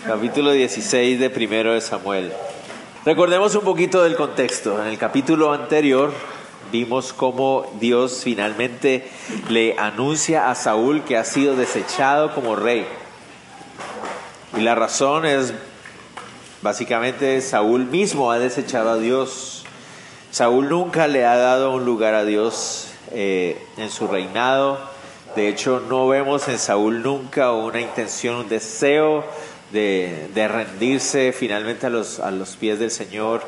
Capítulo 16 de Primero de Samuel. Recordemos un poquito del contexto. En el capítulo anterior vimos cómo Dios finalmente le anuncia a Saúl que ha sido desechado como rey. Y la razón es, básicamente, Saúl mismo ha desechado a Dios. Saúl nunca le ha dado un lugar a Dios eh, en su reinado. De hecho, no vemos en Saúl nunca una intención, un deseo de, rendirse finalmente a los, a los pies del Señor.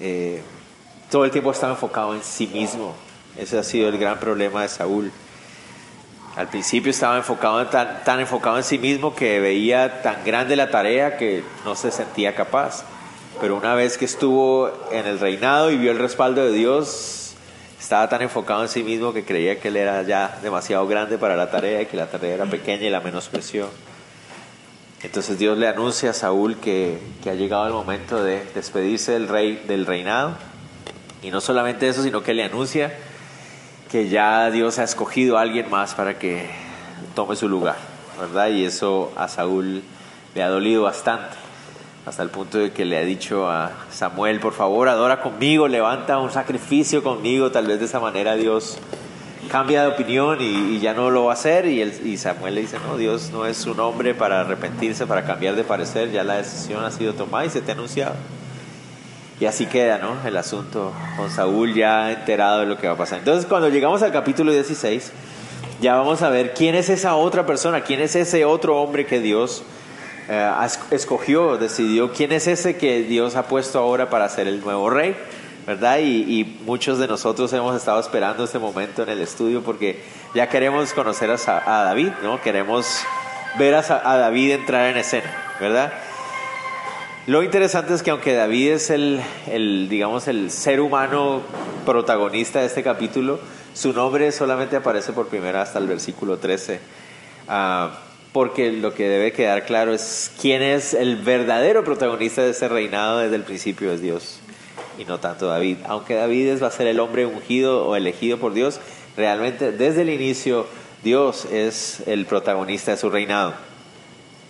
Eh, todo el tiempo estaba enfocado en sí mismo. Ese ha sido el gran problema de Saúl. Al principio estaba enfocado tan, tan enfocado en sí mismo que veía tan grande la tarea que no se sentía capaz. Pero una vez que estuvo en el reinado y vio el respaldo de Dios, estaba tan enfocado en sí mismo que creía que él era ya demasiado grande para la tarea y que la tarea era pequeña y la menospreció. Entonces Dios le anuncia a Saúl que, ha llegado el momento de despedirse del rey del reinado. Y no solamente eso, sino que le anuncia que ya Dios ha escogido a alguien más para que tome su lugar, ¿verdad? Y eso a Saúl le ha dolido bastante, hasta el punto de que le ha dicho a Samuel, por favor, adora conmigo, levanta un sacrificio conmigo, tal vez de esa manera Dios cambia de opinión y, ya no lo va a hacer y, y, Samuel le dice, no, Dios no es un hombre para arrepentirse, para cambiar de parecer, ya la decisión ha sido tomada y se te ha anunciado. Y así queda, ¿no? El asunto con Saúl ya enterado de lo que va a pasar. Entonces, cuando llegamos al capítulo 16, ya vamos a ver quién es esa otra persona, quién es ese otro hombre que Dios eh, escogió, decidió, quién es ese que Dios ha puesto ahora para ser el nuevo rey. ¿Verdad? Y, muchos de nosotros hemos estado esperando este momento en el estudio porque ya queremos conocer a, David, ¿no? Queremos ver a, David entrar en escena, ¿verdad? Lo interesante es que aunque David es el, digamos, el ser humano protagonista de este capítulo, su nombre solamente aparece por primera hasta el versículo 13. Ah, porque lo que debe quedar claro es quién es el verdadero protagonista de este reinado desde el principio es Dios y no tanto David. Aunque David va a ser el hombre ungido o elegido por Dios, realmente desde el inicio Dios es el protagonista de su reinado.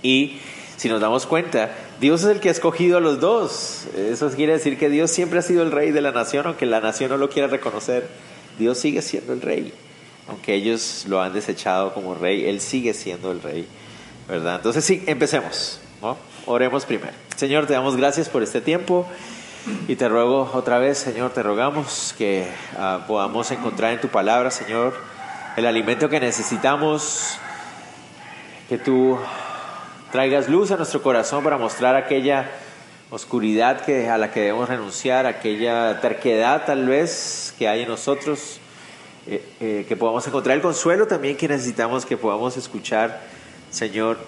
Y si nos damos cuenta, Dios es el que ha escogido a los dos. Eso quiere decir que Dios siempre ha sido el rey de la nación, aunque la nación no lo quiera reconocer. Dios sigue siendo el rey. Aunque ellos lo han desechado como rey, Él sigue siendo el rey. ¿Verdad? Entonces sí, empecemos. Oremos primero. Señor, te damos gracias por este tiempo. Y te ruego otra vez, Señor, te rogamos que ah, podamos encontrar en tu palabra, Señor, el alimento que necesitamos, que tú traigas luz a nuestro corazón para mostrar aquella oscuridad que, a la que debemos renunciar, aquella terquedad tal vez que hay en nosotros, eh, eh, que podamos encontrar el consuelo también que necesitamos, que podamos escuchar, Señor,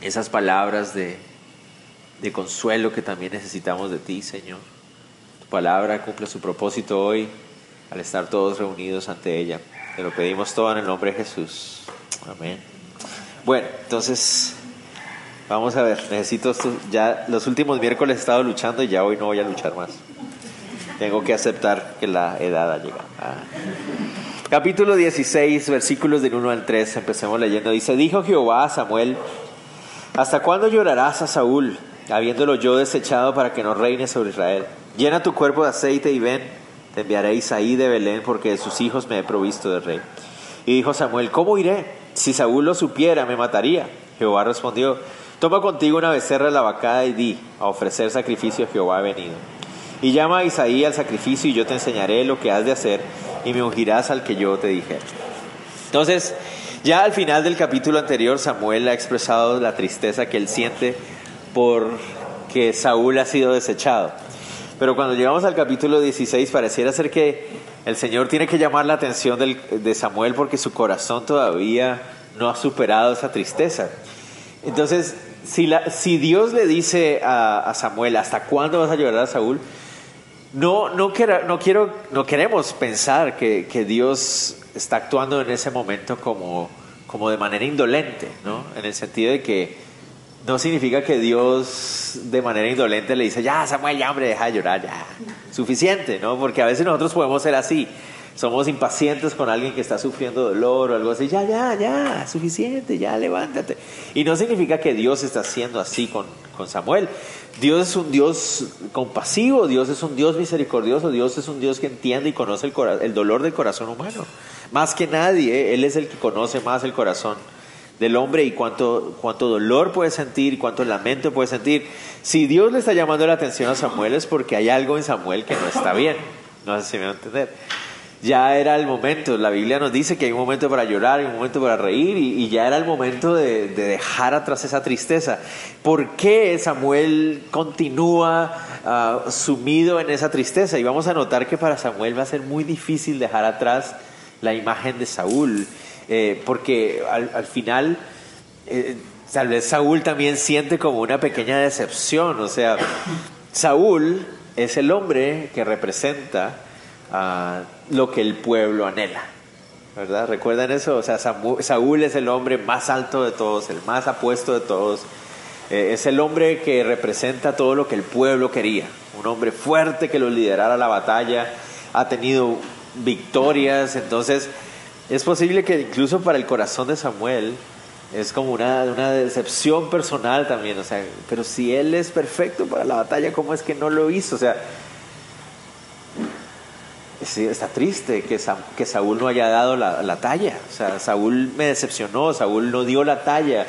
esas palabras de de consuelo que también necesitamos de ti, Señor. Tu palabra cumple su propósito hoy al estar todos reunidos ante ella. Te lo pedimos todo en el nombre de Jesús. Amén. Bueno, entonces vamos a ver, necesito ya los últimos miércoles he estado luchando y ya hoy no voy a luchar más. Tengo que aceptar que la edad ha llegado. Ah. Capítulo 16, versículos del 1 al 3, empecemos leyendo. Dice, dijo Jehová a Samuel, ¿hasta cuándo llorarás a Saúl? Habiéndolo yo desechado para que no reine sobre Israel. Llena tu cuerpo de aceite y ven, te enviaré Isaí de Belén, porque de sus hijos me he provisto de rey. Y dijo Samuel, ¿cómo iré? Si Saúl lo supiera, me mataría. Jehová respondió, toma contigo una becerra la vacada y di, a ofrecer sacrificio a Jehová ha venido. Y llama a Isaí al sacrificio y yo te enseñaré lo que has de hacer y me ungirás al que yo te dije. Entonces, ya al final del capítulo anterior, Samuel ha expresado la tristeza que él siente porque Saúl ha sido desechado. Pero cuando llegamos al capítulo 16 pareciera ser que el Señor tiene que llamar la atención de Samuel porque su corazón todavía no ha superado esa tristeza. Entonces si, la, si Dios le dice a, Samuel, ¿hasta cuándo vas a llorar a Saúl? No, no, no, quiero, no queremos pensar que, que, Dios está actuando en ese momento como, como de manera indolente, ¿no? En el sentido de que no significa que Dios de manera indolente le dice, ya Samuel, ya hombre, deja de llorar, ya, suficiente, ¿no? Porque a veces nosotros podemos ser así, somos impacientes con alguien que está sufriendo dolor o algo así, ya, ya, ya, suficiente, ya, levántate. Y no significa que Dios está haciendo así con, con Samuel. Dios es un Dios compasivo, Dios es un Dios misericordioso, Dios es un Dios que entiende y conoce el, el dolor del corazón humano. Más que nadie, Él es el que conoce más el corazón del hombre y cuánto, cuánto dolor puede sentir, cuánto lamento puede sentir. Si Dios le está llamando la atención a Samuel es porque hay algo en Samuel que no está bien. No sé si me va a entender ya era el momento. La Biblia nos dice que hay un momento para llorar, hay un momento para reír y, ya era el momento de, dejar atrás esa tristeza. ¿Por qué Samuel continúa ah, sumido en esa tristeza? Y vamos a notar que para Samuel va a ser muy difícil dejar atrás la imagen de Saúl, eh, porque al, final... Eh, tal vez Saúl también siente como una pequeña decepción, o sea, Saúl es el hombre que representa lo que el pueblo anhela. ¿Verdad? ¿Recuerdan eso? O sea, Saúl es el hombre más alto de todos, el más apuesto de todos. Eh, es el hombre que representa todo lo que el pueblo quería. Un hombre fuerte que lo liderara la batalla. Ha tenido victorias. Entonces, es posible que incluso para el corazón de Samuel es como una, decepción personal también. O sea, pero si él es perfecto para la batalla, ¿cómo es que no lo hizo? O sea, está triste que, que Saúl no haya dado la, talla. O sea, Saúl me decepcionó, Saúl no dio la talla.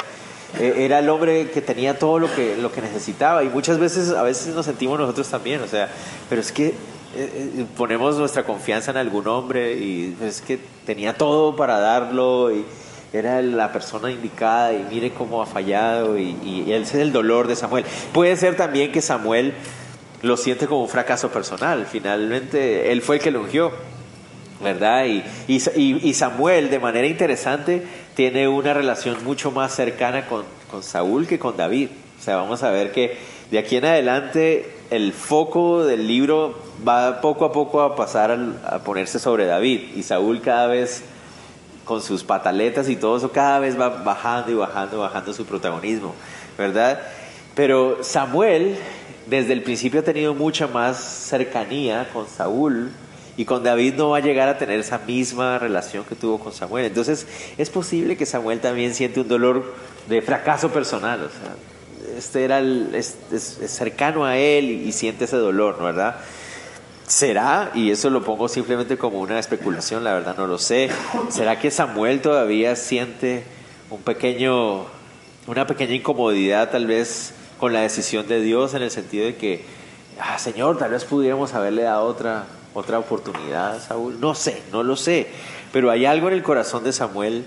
E, era el hombre que tenía todo lo que, lo que necesitaba. Y muchas veces, a veces nos sentimos nosotros también. O sea, pero es que eh, eh, ponemos nuestra confianza en algún hombre y es que tenía todo para darlo y era la persona indicada y mire cómo ha fallado y, y ese es el dolor de Samuel. Puede ser también que Samuel lo siente como un fracaso personal. Finalmente, él fue el que lo ungió, ¿verdad? Y, y, Samuel, de manera interesante, tiene una relación mucho más cercana con, con, Saúl que con David. O sea, vamos a ver que de aquí en adelante el foco del libro va poco a poco a pasar a, ponerse sobre David. Y Saúl cada vez con sus pataletas y todo eso, cada vez va bajando y bajando, bajando su protagonismo, ¿verdad? Pero Samuel desde el principio ha tenido mucha más cercanía con Saúl y con David no va a llegar a tener esa misma relación que tuvo con Samuel. Entonces es posible que Samuel también siente un dolor de fracaso personal. O sea, este era el, cercano a él y, siente ese dolor, ¿no verdad? ¿Será? Y eso lo pongo simplemente como una especulación, la verdad no lo sé. ¿Será que Samuel todavía siente un pequeño, una pequeña incomodidad tal vez con la decisión de Dios en el sentido de que, ah, Señor, tal vez pudiéramos haberle dado otra, otra oportunidad a Saúl. No sé, no lo sé, pero hay algo en el corazón de Samuel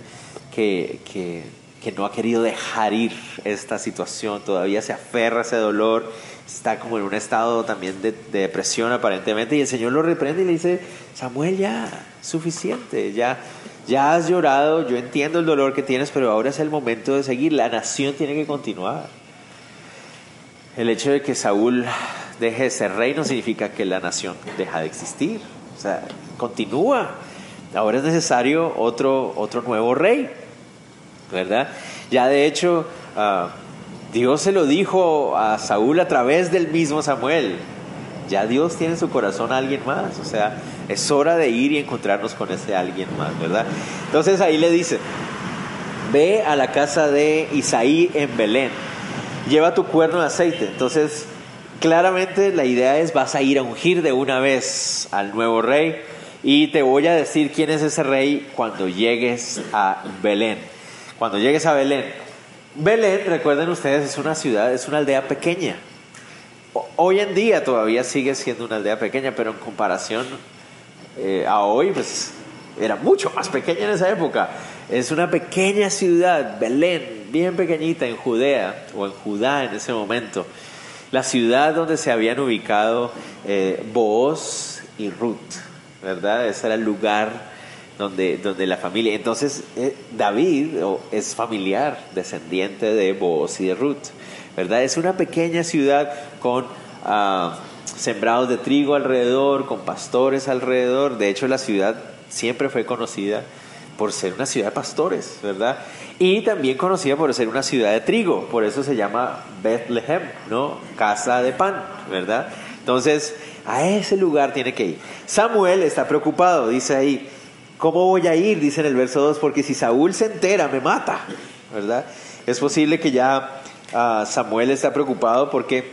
que, que, que no ha querido dejar ir esta situación, todavía se aferra a ese dolor, está como en un estado también de, de, depresión aparentemente, y el Señor lo reprende y le dice, Samuel, ya, suficiente, ya, ya has llorado, yo entiendo el dolor que tienes, pero ahora es el momento de seguir, la nación tiene que continuar. El hecho de que Saúl deje de ser rey no significa que la nación deja de existir. O sea, continúa. Ahora es necesario otro, otro nuevo rey. ¿Verdad? Ya de hecho, ah, Dios se lo dijo a Saúl a través del mismo Samuel. Ya Dios tiene en su corazón a alguien más. O sea, es hora de ir y encontrarnos con ese alguien más, ¿verdad? Entonces ahí le dice, ve a la casa de Isaí en Belén lleva tu cuerno de aceite. Entonces, claramente la idea es vas a ir a ungir de una vez al nuevo rey y te voy a decir quién es ese rey cuando llegues a Belén. Cuando llegues a Belén. Belén, recuerden ustedes, es una ciudad, es una aldea pequeña. Hoy en día todavía sigue siendo una aldea pequeña, pero en comparación eh, a hoy, pues era mucho más pequeña en esa época. Es una pequeña ciudad, Belén, bien pequeñita en Judea, o en Judá en ese momento. La ciudad donde se habían ubicado eh, Booz y Ruth, ¿verdad? Ese era el lugar donde, donde la familia. Entonces, eh, David es familiar, descendiente de Boaz y de Ruth, ¿verdad? Es una pequeña ciudad con ah, sembrados de trigo alrededor, con pastores alrededor. De hecho, la ciudad siempre fue conocida por ser una ciudad de pastores, ¿verdad? Y también conocida por ser una ciudad de trigo, por eso se llama Bethlehem, ¿no? Casa de pan, ¿verdad? Entonces, a ese lugar tiene que ir. Samuel está preocupado, dice ahí, ¿Cómo voy a ir? Dice en el verso 2, porque si Saúl se entera, me mata, ¿verdad? Es posible que ya ah, Samuel está preocupado porque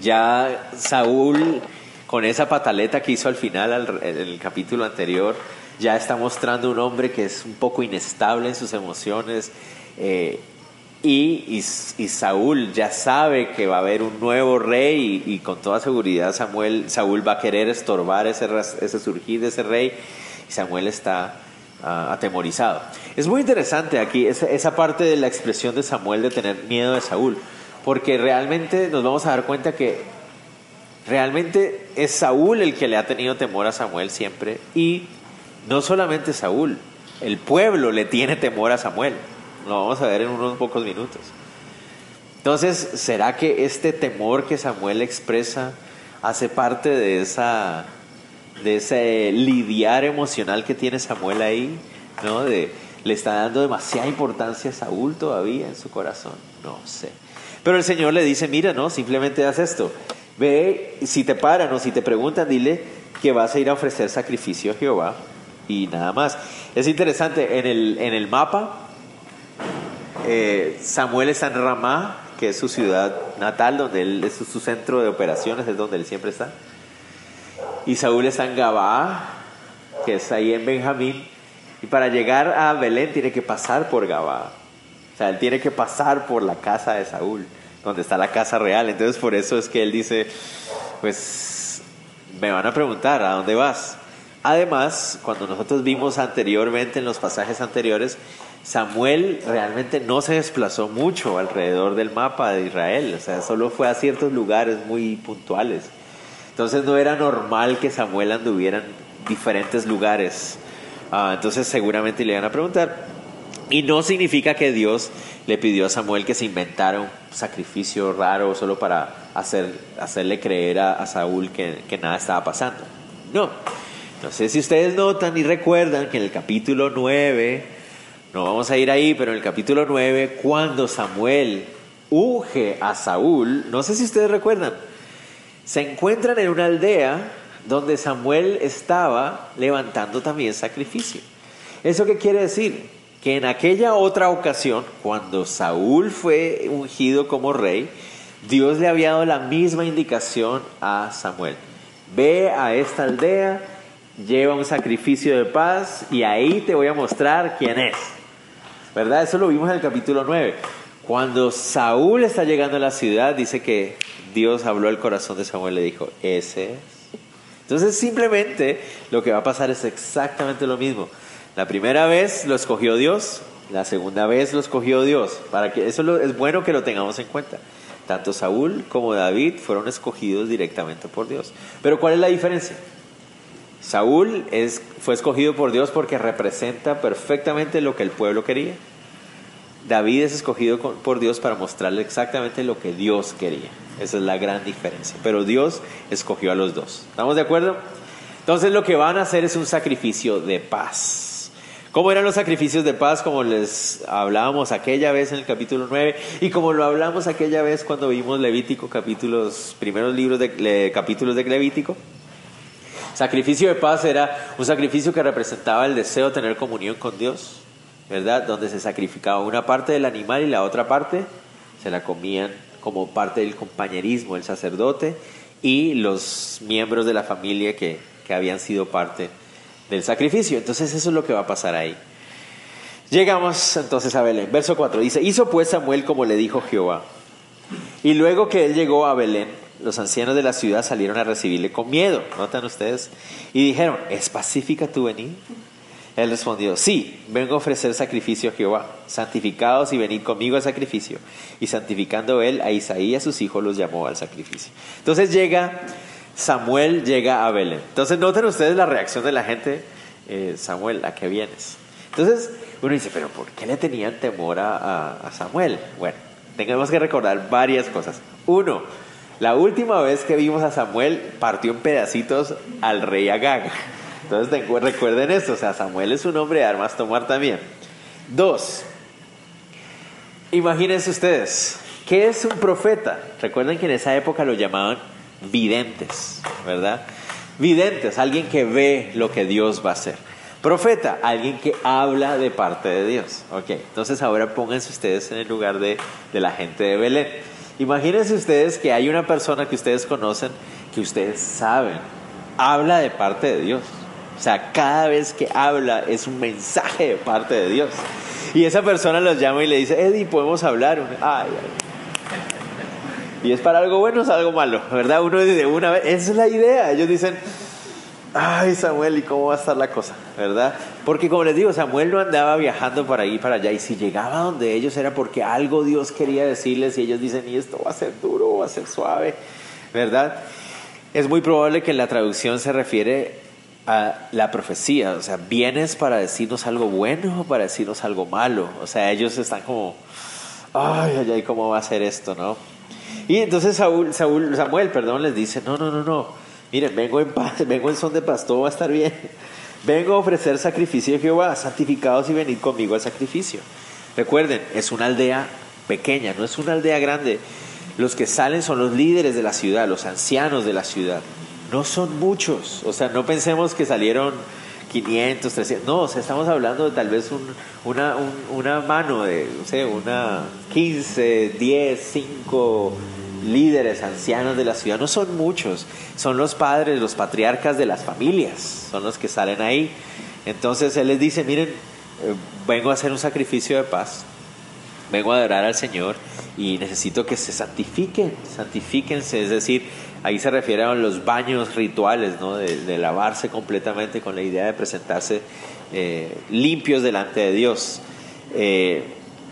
ya Saúl, con esa pataleta que hizo al final, en el capítulo anterior, ya está mostrando un hombre que es un poco inestable en sus emociones. Eh, y, Saúl ya sabe que va a haber un nuevo rey y, con toda seguridad Samuel, Saúl va a querer estorbar ese, ese surgir de ese rey Samuel está ah, atemorizado. Es muy interesante aquí esa, parte de la expresión de Samuel de tener miedo de Saúl, porque realmente nos vamos a dar cuenta que realmente es Saúl el que le ha tenido temor a Samuel siempre y no solamente Saúl, el pueblo le tiene temor a Samuel. Lo vamos a ver en unos pocos minutos. Entonces, ¿será que este temor que Samuel expresa hace parte de esa de ese lidiar emocional que tiene Samuel ahí, ¿no? Le está dando demasiada importancia a Saúl todavía en su corazón, no sé. Pero el Señor le dice, mira, no, simplemente haz esto. Ve, si te paran o si te preguntan, dile que vas a ir a ofrecer sacrificio a Jehová y nada más. Es interesante, en el, en el mapa, eh, Samuel está en Ramá, que es su ciudad natal, donde él es su centro de operaciones, es donde él siempre está. Y Saúl está en Gabá, que es ahí en Benjamín. Y para llegar a Belén tiene que pasar por Gabá. O sea, él tiene que pasar por la casa de Saúl, donde está la casa real. Entonces por eso es que él dice, pues me van a preguntar, ¿a dónde vas? Además, cuando nosotros vimos anteriormente en los pasajes anteriores, Samuel realmente no se desplazó mucho alrededor del mapa de Israel, o sea, solo fue a ciertos lugares muy puntuales. Entonces no era normal que Samuel anduviera en diferentes lugares. Ah, entonces seguramente le iban a preguntar. Y no significa que Dios le pidió a Samuel que se inventara un sacrificio raro solo para hacer, hacerle creer a, Saúl que, nada estaba pasando. No. Entonces, si ustedes notan y recuerdan que en el capítulo 9, no vamos a ir ahí, pero en el capítulo 9, cuando Samuel unge a Saúl, no sé si ustedes recuerdan, se encuentran en una aldea donde Samuel estaba levantando también sacrificio. ¿Eso qué quiere decir? Que en aquella otra ocasión, cuando Saúl fue ungido como rey, Dios le había dado la misma indicación a Samuel. Ve a esta aldea, lleva un sacrificio de paz y ahí te voy a mostrar quién es. ¿Verdad? Eso lo vimos en el capítulo 9. Cuando Saúl está llegando a la ciudad, dice que Dios habló al corazón de Samuel y le dijo, ese es. Entonces simplemente lo que va a pasar es exactamente lo mismo. La primera vez lo escogió Dios, la segunda vez lo escogió Dios. Para que eso es bueno que lo tengamos en cuenta. Tanto Saúl como David fueron escogidos directamente por Dios. Pero ¿cuál es la diferencia? Saúl es, fue escogido por Dios porque representa perfectamente lo que el pueblo quería. David es escogido por Dios para mostrarle exactamente lo que Dios quería. Esa es la gran diferencia. Pero Dios escogió a los dos. ¿Estamos de acuerdo? Entonces lo que van a hacer es un sacrificio de paz. ¿Cómo eran los sacrificios de paz? Como les hablábamos aquella vez en el capítulo 9 y como lo hablamos aquella vez cuando vimos Levítico, capítulos, primeros libros de capítulos de Levítico. Sacrificio de paz era un sacrificio que representaba el deseo de tener comunión con Dios ¿verdad? Donde se sacrificaba una parte del animal y la otra parte se la comían como parte del compañerismo, el sacerdote y los miembros de la familia que, que habían sido parte del sacrificio. Entonces eso es lo que va a pasar ahí. Llegamos entonces a Belén. Verso 4 dice, hizo pues Samuel como le dijo Jehová. Y luego que él llegó a Belén, los ancianos de la ciudad salieron a recibirle con miedo, notan ustedes, y dijeron, ¿es pacífica tu venida? Él respondió, sí, vengo a ofrecer sacrificio a Jehová, santificados y venid conmigo al sacrificio. Y santificando él a Isaías y a sus hijos los llamó al sacrificio. Entonces llega, Samuel llega a Belén. Entonces noten ustedes la reacción de la gente. eh, Samuel, ¿a qué vienes? Entonces uno dice, pero ¿por qué le tenían temor a, Samuel? Bueno, tenemos que recordar varias cosas. Uno, la última vez que vimos a Samuel partió en pedacitos al rey Agag. Entonces recuerden esto, o sea, Samuel es un hombre de armas tomar también. Dos, imagínense ustedes, ¿qué es un profeta? Recuerden que en esa época lo llamaban videntes, ¿verdad? Videntes, alguien que ve lo que Dios va a hacer. Profeta, alguien que habla de parte de Dios. Ok, entonces ahora pónganse ustedes en el lugar de, de la gente de Belén. Imagínense ustedes que hay una persona que ustedes conocen, que ustedes saben, habla de parte de Dios. O sea, cada vez que habla es un mensaje de parte de Dios. Y esa persona los llama y le dice, Eddie, podemos hablar. Ay, Y es para algo bueno o es algo malo, ¿verdad? Uno dice, una vez, esa es la idea. Ellos dicen, ay Samuel, ¿y cómo va a estar la cosa? ¿Verdad? Porque como les digo, Samuel no andaba viajando para ahí para allá y si llegaba donde ellos era porque algo Dios quería decirles y ellos dicen, y esto va a ser duro, va a ser suave, ¿verdad? Es muy probable que en la traducción se refiere a la profecía, o sea, vienes para decirnos algo bueno o para decirnos algo malo, o sea, ellos están como, ay, ay, ay, ¿cómo va a ser esto, no? Y entonces Saúl, Saúl, Samuel, perdón, les dice, no, no, no, no, Miren, vengo en paz, vengo en son de paz, va a estar bien. Vengo a ofrecer sacrificio de Jehová, santificados y venid conmigo al sacrificio. Recuerden, es una aldea pequeña, no es una aldea grande. Los que salen son los líderes de la ciudad, los ancianos de la ciudad. No son muchos, o sea, no pensemos que salieron 500, 300, no, o sea, estamos hablando de tal vez una, mano de, no sé, una 15, 10, 5 líderes, ancianos de la ciudad, no son muchos, son los padres, los patriarcas de las familias, son los que salen ahí. Entonces Él les dice, miren, eh, vengo a hacer un sacrificio de paz, vengo a adorar al Señor y necesito que se santifiquen, santifíquense, es decir, ahí se refiere a los baños rituales, ¿no? de, lavarse completamente con la idea de presentarse eh, limpios delante de Dios. Eh,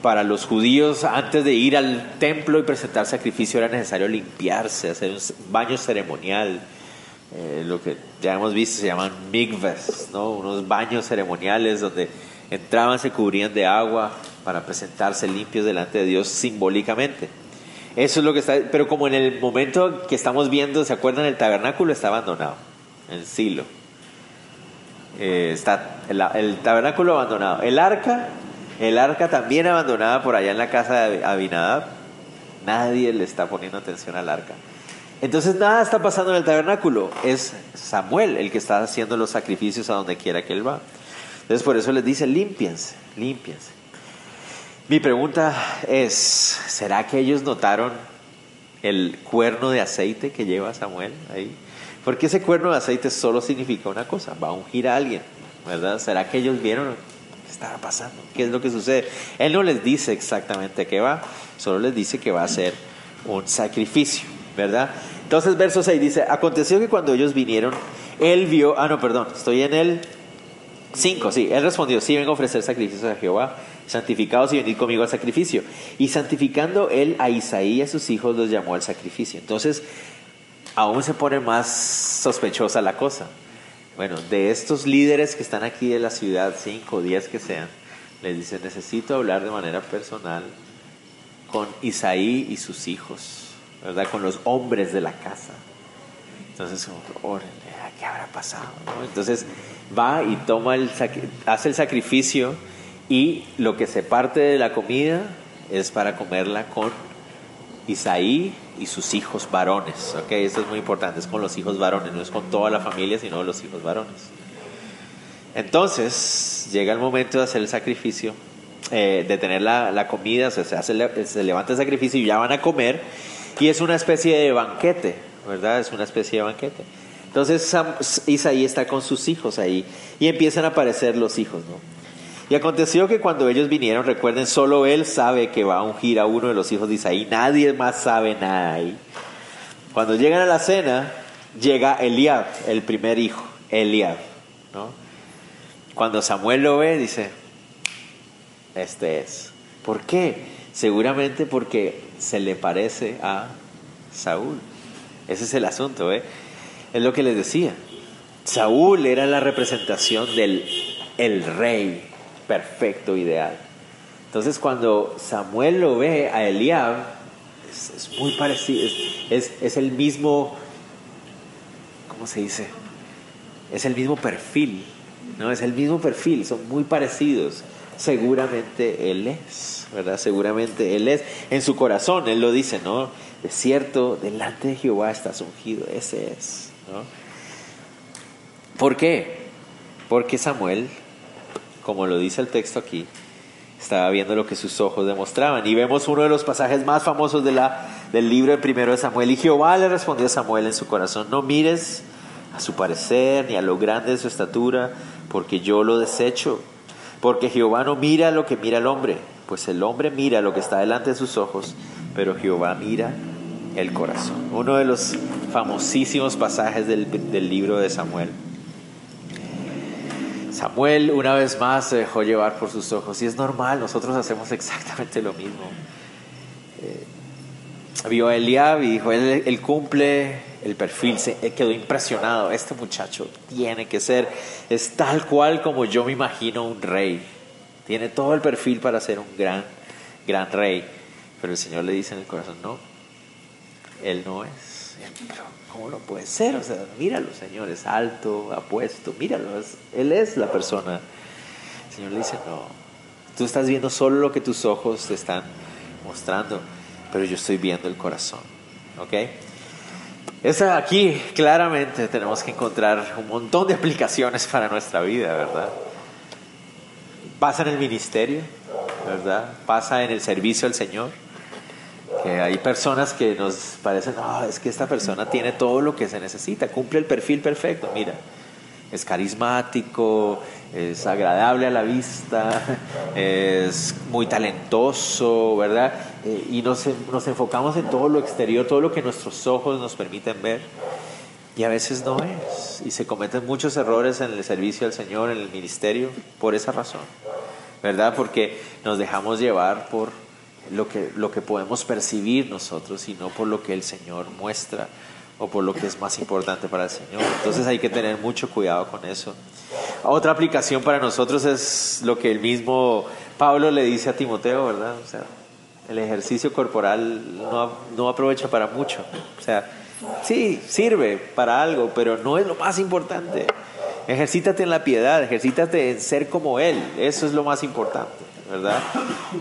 para los judíos antes de ir al templo y presentar sacrificio era necesario limpiarse, hacer un baño ceremonial, eh, lo que ya hemos visto se llaman mikves, ¿no? unos baños ceremoniales donde entraban, se cubrían de agua para presentarse limpios delante de Dios simbólicamente. Eso es lo que está, pero como en el momento que estamos viendo, ¿se acuerdan? El tabernáculo está abandonado, el silo. Eh, está el, el tabernáculo abandonado. El arca el arca también abandonada por allá en la casa de Abinadab. Nadie le está poniendo atención al arca. Entonces nada está pasando en el tabernáculo. Es Samuel el que está haciendo los sacrificios a donde quiera que él va. Entonces por eso les dice, límpiense, límpiense. Mi pregunta es, ¿será que ellos notaron el cuerno de aceite que lleva Samuel ahí? Porque ese cuerno de aceite solo significa una cosa, va a ungir a alguien, ¿verdad? ¿Será que ellos vieron ¿Qué estaba pasando? ¿Qué es lo que sucede? Él no les dice exactamente qué va, solo les dice que va a ser un sacrificio, ¿verdad? Entonces, verso 6 dice: Aconteció que cuando ellos vinieron, él vio, ah, no, perdón, estoy en el 5, sí, él respondió: Sí, vengo a ofrecer sacrificios a Jehová, santificados y venid conmigo al sacrificio. Y santificando él a Isaí y a sus hijos los llamó al sacrificio. Entonces, aún se pone más sospechosa la cosa. Bueno, de estos líderes que están aquí de la ciudad, cinco diez que sean, les dice, necesito hablar de manera personal con Isaí y sus hijos, ¿verdad? Con los hombres de la casa. Entonces, ¿qué habrá pasado? Entonces va y toma el, hace el sacrificio y lo que se parte de la comida es para comerla con Isaí y sus hijos varones. ¿ok? Esto es muy importante, es con los hijos varones, no es con toda la familia, sino los hijos varones. Entonces llega el momento de hacer el sacrificio, eh, de tener la, comida, se, hace, se levanta el sacrificio y ya van a comer, y es una especie de banquete, ¿verdad? Es una especie de banquete. Entonces Isaí está con sus hijos ahí y empiezan a aparecer los hijos, ¿no? Y aconteció que cuando ellos vinieron, recuerden, solo él sabe que va a ungir a uno de los hijos de Isaí, nadie más sabe nada ahí. Cuando llegan a la cena, llega Eliab, el primer hijo, Eliab. Cuando Samuel lo ve, dice, este es. ¿Por qué? Seguramente porque se le parece a Saúl. Ese es el asunto, ¿eh? Es lo que les decía. Saúl era la representación del el rey perfecto, ideal. Entonces cuando Samuel lo ve a Eliab, es, muy parecido, es, es, el mismo, ¿cómo se dice? Es el mismo perfil, ¿no? Es el mismo perfil, son muy parecidos. Seguramente él es, ¿verdad? Seguramente él es. En su corazón, él lo dice, ¿no? De cierto, delante de Jehová estás ungido, ese es, ¿no? ¿Por qué? Porque Samuel, como lo dice el texto aquí, estaba viendo lo que sus ojos demostraban. Y vemos uno de los pasajes más famosos de la, del libro de primero de Samuel. Y Jehová le respondió a Samuel en su corazón, no mires a su parecer ni a lo grande de su estatura, porque yo lo desecho. Porque Jehová no mira lo que mira el hombre, pues el hombre mira lo que está delante de sus ojos, pero Jehová mira el corazón. Uno de los famosísimos pasajes del, del libro de Samuel. Samuel una vez más se dejó llevar por sus ojos y es normal, nosotros hacemos exactamente lo mismo. Eh, vio a Eliab y dijo, él, cumple el perfil, se quedó impresionado, este muchacho tiene que ser, es tal cual como yo me imagino un rey, tiene todo el perfil para ser un gran, gran rey, pero el Señor le dice en el corazón, no, él no es, ¿Cómo no puede ser? O sea, míralo, Señor, es alto, apuesto, míralo, Él es la persona. El Señor le dice, no, tú estás viendo solo lo que tus ojos te están mostrando, pero yo estoy viendo el corazón. ¿Ok? Esa aquí claramente tenemos que encontrar un montón de aplicaciones para nuestra vida, ¿verdad? Pasa en el ministerio, ¿verdad? Pasa en el servicio al Señor hay personas que nos parecen, es que esta persona tiene todo lo que se necesita, cumple el perfil perfecto, mira, es carismático, es agradable a la vista, es muy talentoso, ¿verdad? Eh, y nos, nos enfocamos en todo lo exterior, todo lo que nuestros ojos nos permiten ver. Y a veces no es. Y se cometen muchos errores en el servicio al Señor, en el ministerio, por esa razón. ¿Verdad? Porque nos dejamos llevar por lo que, lo que podemos percibir nosotros, y no por lo que el Señor muestra o por lo que es más importante para el Señor. Entonces hay que tener mucho cuidado con eso. Otra aplicación para nosotros es lo que el mismo Pablo le dice a Timoteo, ¿verdad? O sea, el ejercicio corporal no, no aprovecha para mucho. O sea, sí, sirve para algo, pero no es lo más importante. Ejercítate en la piedad, ejercítate en ser como Él, eso es lo más importante. ¿Verdad?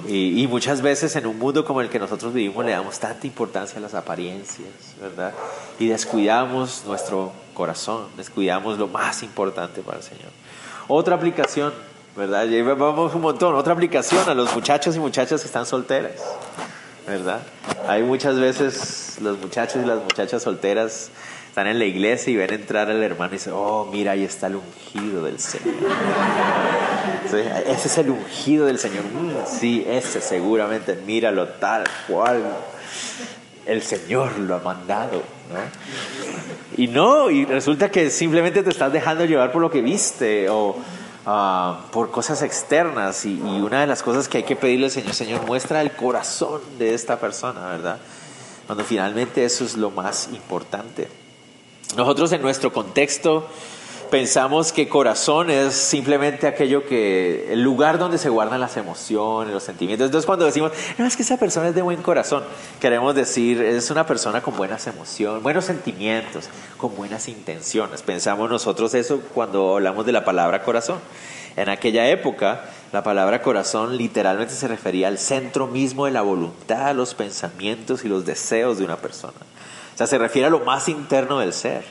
Y, muchas veces en un mundo como el que nosotros vivimos le damos tanta importancia a las apariencias, ¿verdad? Y descuidamos nuestro corazón, descuidamos lo más importante para el Señor. Otra aplicación, ¿verdad? vamos un montón, otra aplicación a los muchachos y muchachas que están solteras, ¿verdad? Hay muchas veces los muchachos y las muchachas solteras están en la iglesia y ven entrar al hermano y dicen, oh, mira, ahí está el ungido del Señor. Ese es el ungido del Señor. Mm, sí, ese seguramente, míralo tal cual. El Señor lo ha mandado. ¿no? Y no, y resulta que simplemente te estás dejando llevar por lo que viste o ah, por cosas externas. Y, y una de las cosas que hay que pedirle al Señor, Señor, muestra el corazón de esta persona, ¿verdad? Cuando finalmente eso es lo más importante. Nosotros en nuestro contexto pensamos que corazón es simplemente aquello que, el lugar donde se guardan las emociones, los sentimientos. Entonces cuando decimos, no, es que esa persona es de buen corazón, queremos decir, es una persona con buenas emociones, buenos sentimientos, con buenas intenciones. Pensamos nosotros eso cuando hablamos de la palabra corazón. En aquella época, la palabra corazón literalmente se refería al centro mismo de la voluntad, los pensamientos y los deseos de una persona. O sea, se refiere a lo más interno del ser.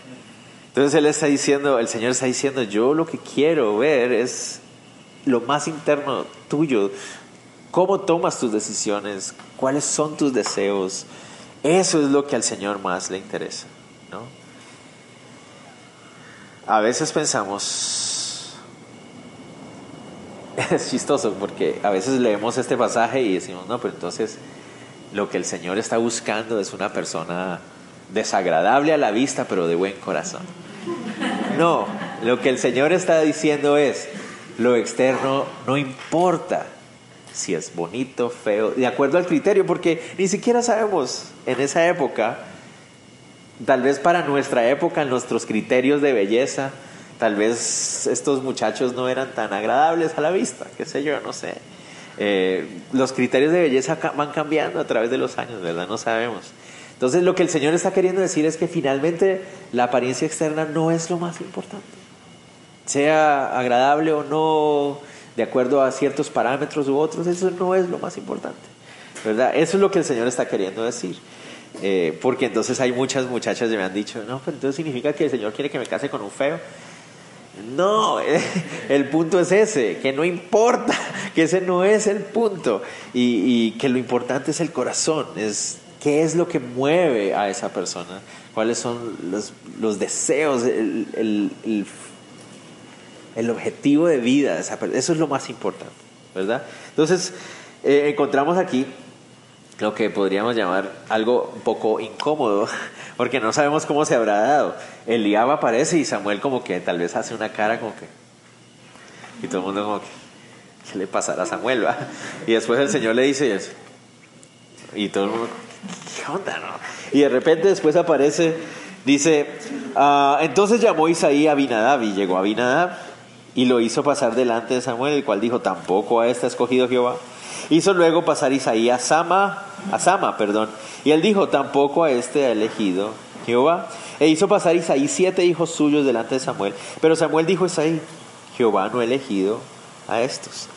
Entonces él está diciendo, el Señor está diciendo, yo lo que quiero ver es lo más interno tuyo. ¿Cómo tomas tus decisiones? ¿Cuáles son tus deseos? Eso es lo que al Señor más le interesa. ¿no? A veces pensamos, es chistoso porque a veces leemos este pasaje y decimos, no, pero entonces lo que el Señor está buscando es una persona desagradable a la vista, pero de buen corazón. No, lo que el Señor está diciendo es, lo externo no importa si es bonito, feo, de acuerdo al criterio, porque ni siquiera sabemos en esa época, tal vez para nuestra época, nuestros criterios de belleza, tal vez estos muchachos no eran tan agradables a la vista, qué sé yo, no sé. Eh, los criterios de belleza van cambiando a través de los años, ¿verdad? No sabemos. Entonces lo que el Señor está queriendo decir es que finalmente la apariencia externa no es lo más importante. Sea agradable o no, de acuerdo a ciertos parámetros u otros, eso no es lo más importante. ¿verdad? Eso es lo que el Señor está queriendo decir. Eh, porque entonces hay muchas muchachas que me han dicho, no, pero entonces significa que el Señor quiere que me case con un feo. No, el punto es ese, que no importa, que ese no es el punto y, que lo importante es el corazón, es qué es lo que mueve a esa persona, cuáles son los, los deseos, el, el, el, objetivo de vida eso es lo más importante, ¿verdad? Entonces, eh, encontramos aquí lo que podríamos llamar algo un poco incómodo, porque no sabemos cómo se habrá dado. Eliab aparece y Samuel como que tal vez hace una cara como que... Y todo el mundo como que... ¿Qué le pasará a Samuel? Va? Y después el Señor le dice eso. Y todo el mundo... ¿Qué onda? No? Y de repente después aparece, dice, ah, entonces llamó Isaí a Abinadab y llegó a Abinadab y lo hizo pasar delante de Samuel, el cual dijo, tampoco a este ha escogido Jehová. Hizo luego pasar Isaí a Sama, a Sama, perdón, y él dijo, tampoco a este ha elegido Jehová. E hizo pasar Isaí siete hijos suyos delante de Samuel. Pero Samuel dijo a Isaí, Jehová no ha elegido a estos.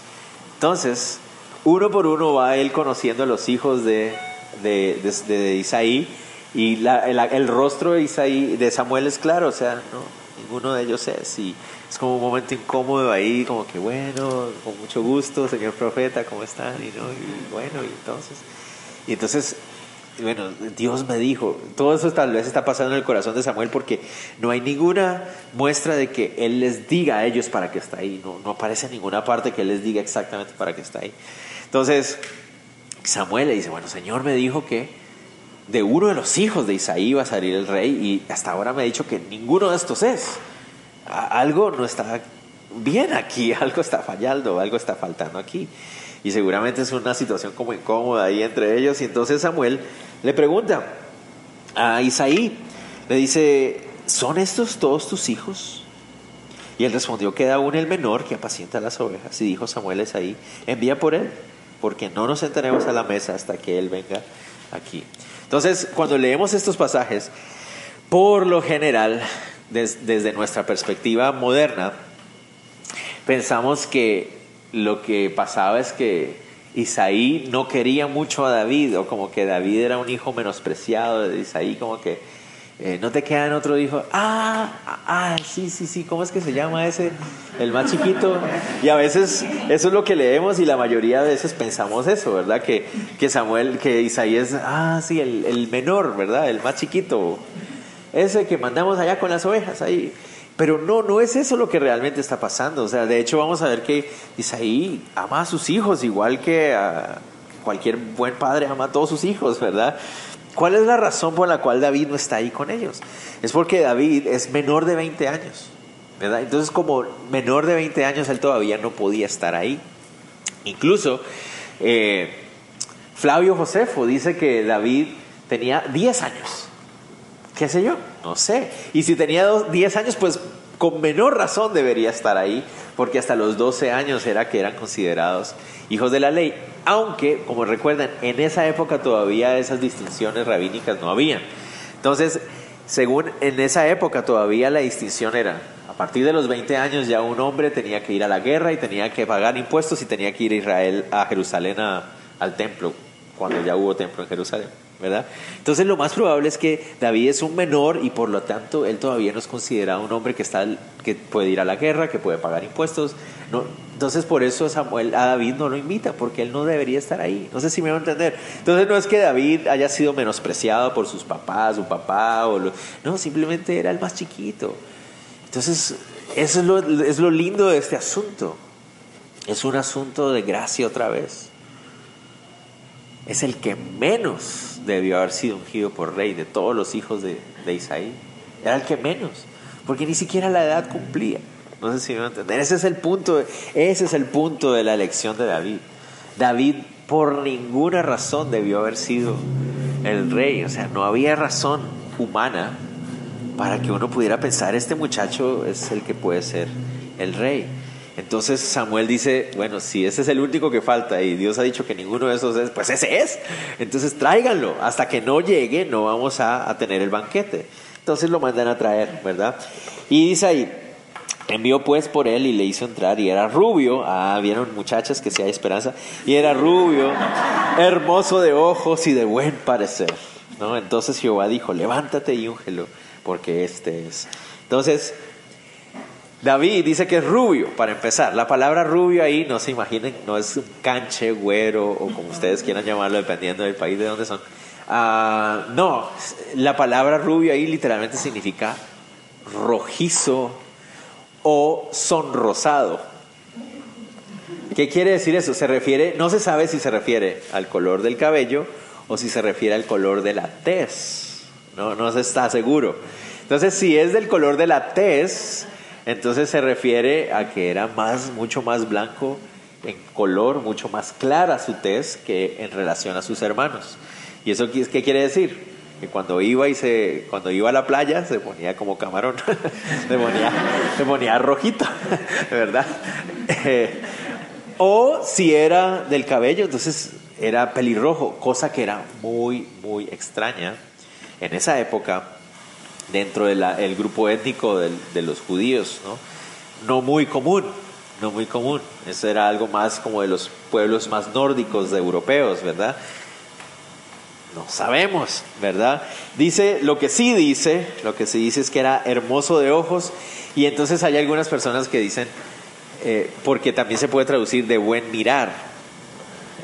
Entonces, uno por uno va él conociendo a los hijos de, de, Isaí. Y el, rostro de Isaí, de Samuel es claro, o sea, no, ninguno de ellos es. Y es como un momento incómodo ahí, como que bueno, con mucho gusto, señor profeta, ¿cómo están? Y, ¿no? y bueno, y entonces, y entonces, bueno, Dios me dijo, todo eso tal vez está pasando en el corazón de Samuel porque no hay ninguna muestra de que Él les diga a ellos para qué está ahí, no, no aparece en ninguna parte que Él les diga exactamente para qué está ahí. Entonces, Samuel le dice, bueno, Señor me dijo que de uno de los hijos de Isaí va a salir el rey y hasta ahora me ha dicho que ninguno de estos es algo no está bien aquí, algo está fallando, algo está faltando aquí. Y seguramente es una situación como incómoda ahí entre ellos. Y entonces Samuel le pregunta a Isaí, le dice, ¿son estos todos tus hijos? Y él respondió, queda aún el menor que apacienta las ovejas. Y dijo Samuel a Isaí, envía por él, porque no nos sentaremos a la mesa hasta que él venga aquí. Entonces, cuando leemos estos pasajes, por lo general desde nuestra perspectiva moderna, pensamos que lo que pasaba es que Isaí no quería mucho a David, o como que David era un hijo menospreciado de Isaí, como que eh, no te queda en otro hijo. Ah, ah, sí, sí, sí, ¿cómo es que se llama ese? El más chiquito. Y a veces eso es lo que leemos y la mayoría de veces pensamos eso, ¿verdad? Que, que Samuel, que Isaí es, ah, sí, el, el menor, ¿verdad? El más chiquito ese que mandamos allá con las ovejas ahí. Pero no, no es eso lo que realmente está pasando. O sea, de hecho vamos a ver que Isaí ama a sus hijos igual que a cualquier buen padre ama a todos sus hijos, ¿verdad? ¿Cuál es la razón por la cual David no está ahí con ellos? Es porque David es menor de 20 años, ¿verdad? Entonces como menor de 20 años él todavía no podía estar ahí. Incluso eh, Flavio Josefo dice que David tenía 10 años ¿Qué sé yo? No sé. Y si tenía 10 años, pues con menor razón debería estar ahí, porque hasta los 12 años era que eran considerados hijos de la ley. Aunque, como recuerdan, en esa época todavía esas distinciones rabínicas no habían. Entonces, según en esa época todavía la distinción era, a partir de los 20 años ya un hombre tenía que ir a la guerra y tenía que pagar impuestos y tenía que ir a Israel, a Jerusalén, al templo, cuando ya hubo templo en Jerusalén. ¿Verdad? Entonces lo más probable es que David es un menor y por lo tanto él todavía no es considerado un hombre que, está, que puede ir a la guerra, que puede pagar impuestos. No, entonces por eso Samuel a David no lo invita, porque él no debería estar ahí. No sé si me va a entender. Entonces no es que David haya sido menospreciado por sus papás, su papá, o no, simplemente era el más chiquito. Entonces eso es lo, es lo lindo de este asunto. Es un asunto de gracia otra vez es el que menos debió haber sido ungido por rey de todos los hijos de, Isaí. Era el que menos, porque ni siquiera la edad cumplía. No sé si me van a. Ese es el punto, ese es el punto de la elección de David. David por ninguna razón debió haber sido el rey, o sea, no había razón humana para que uno pudiera pensar, este muchacho es el que puede ser el rey. Entonces Samuel dice, bueno, si ese es el único que falta y Dios ha dicho que ninguno de esos es, pues ese es. Entonces tráiganlo, hasta que no llegue no vamos a, tener el banquete. Entonces lo mandan a traer, ¿verdad? Y dice ahí, envió pues por él y le hizo entrar y era rubio, ah, vieron muchachas que si hay esperanza, y era rubio, hermoso de ojos y de buen parecer. ¿no? Entonces Jehová dijo, levántate y úngelo, porque este es. Entonces, David dice que es rubio, para empezar. La palabra rubio ahí, no se imaginen, no es un canche, güero, o como ustedes quieran llamarlo, dependiendo del país de donde son. Ah, no, la palabra rubio ahí literalmente significa rojizo o sonrosado. ¿Qué quiere decir eso? Se refiere, no se sabe si se refiere al color del cabello o si se refiere al color de la tez. No, no se está seguro. Entonces, si es del color de la tez, entonces se refiere a que era más, mucho más blanco en color, mucho más clara su tez que en relación a sus hermanos. ¿Y eso qué quiere decir? Que cuando iba y se, cuando iba a la playa se ponía como camarón, se ponía, se ponía rojito, ¿verdad? Eh, o si era del cabello, entonces era pelirrojo, cosa que era muy, muy extraña en esa época dentro del grupo étnico de, los judíos, ¿no? Muy común, no muy común. Eso era algo más como de los pueblos más nórdicos de europeos, ¿verdad? No sabemos, ¿verdad? Dice, lo que sí dice, lo que sí dice es que era hermoso de ojos y entonces hay algunas personas que dicen, eh, porque también se puede traducir de buen mirar.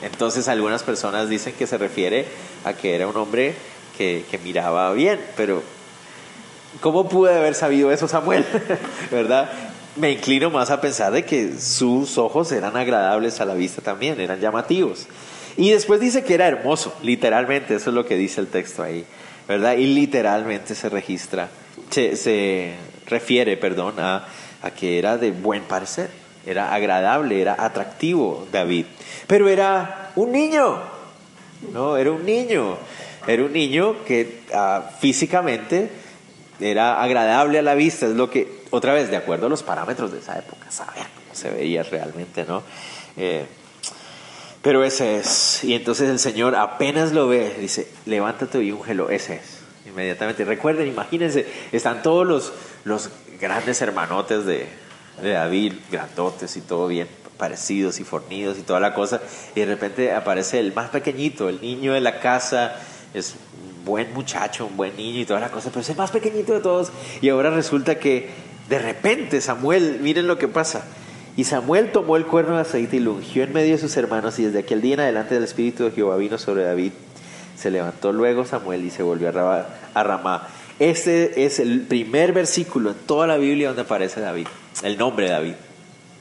Entonces algunas personas dicen que se refiere a que era un hombre que miraba bien, pero ¿cómo pude haber sabido eso Samuel? ¿Verdad? Me inclino más a pensar de que sus ojos eran agradables a la vista también, eran llamativos. Y después dice que era hermoso, literalmente, eso es lo que dice el texto ahí, ¿verdad? Y literalmente se registra, se, refiere, perdón, a, a que era de buen parecer, era agradable, era atractivo David. Pero era un niño, ¿no? Era un niño, era un niño que ah, físicamente era agradable a la vista, es lo que, otra vez, de acuerdo a los parámetros de esa época, saber cómo se veía realmente, ¿no? Eh, pero ese es. Y entonces el Señor apenas lo ve, dice, levántate y úngelo, ese es. Inmediatamente. Recuerden, imagínense, están todos los, los grandes hermanotes de, de David, grandotes y todo bien parecidos y fornidos y toda la cosa, y de repente aparece el más pequeñito, el niño de la casa, es buen muchacho, un buen niño y toda la cosa, pero es el más pequeñito de todos, y ahora resulta que de repente Samuel, miren lo que pasa, y Samuel tomó el cuerno de aceite y lo ungió en medio de sus hermanos, y desde aquel día en adelante el Espíritu de Jehová vino sobre David. Se levantó luego Samuel y se volvió a Ramá. Este es el primer versículo en toda la Biblia donde aparece David, el nombre de David.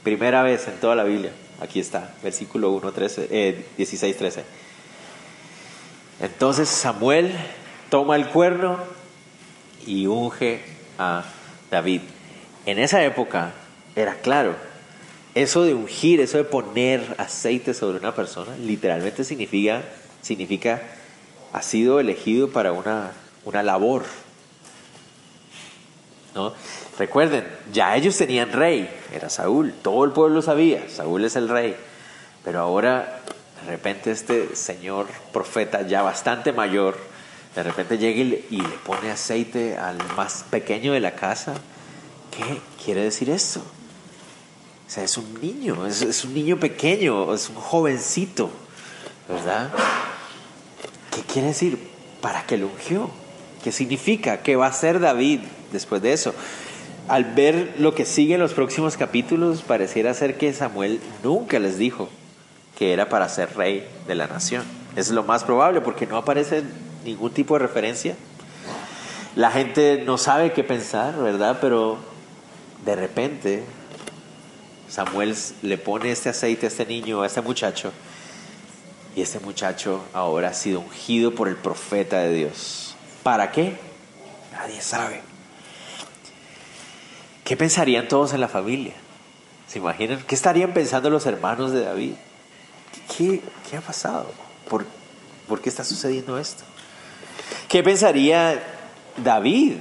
Primera vez en toda la Biblia. Aquí está, versículo 1, 13, 16, 13. Entonces Samuel toma el cuerno y unge a David. En esa época era claro, eso de ungir, eso de poner aceite sobre una persona, literalmente significa, significa ha sido elegido para una, una labor. ¿no? Recuerden, ya ellos tenían rey, era Saúl, todo el pueblo sabía, Saúl es el rey, pero ahora de repente este señor profeta ya bastante mayor, de repente llega y le pone aceite al más pequeño de la casa. ¿Qué quiere decir esto? O sea, es un niño, es, un niño pequeño, es un jovencito, ¿verdad? ¿Qué quiere decir? ¿Para qué lo ungió? ¿Qué significa? ¿Qué va a hacer David después de eso? Al ver lo que sigue en los próximos capítulos, pareciera ser que Samuel nunca les dijo que era para ser rey de la nación. Es lo más probable porque no aparece ningún tipo de referencia. La gente no sabe qué pensar, ¿verdad? Pero de repente Samuel le pone este aceite a este niño, a este muchacho, y este muchacho ahora ha sido ungido por el profeta de Dios. ¿Para qué? Nadie sabe. ¿Qué pensarían todos en la familia? ¿Se imaginan? ¿Qué estarían pensando los hermanos de David? ¿Qué, qué ha pasado? ¿Por, ¿Por qué está sucediendo esto? ¿Qué pensaría David?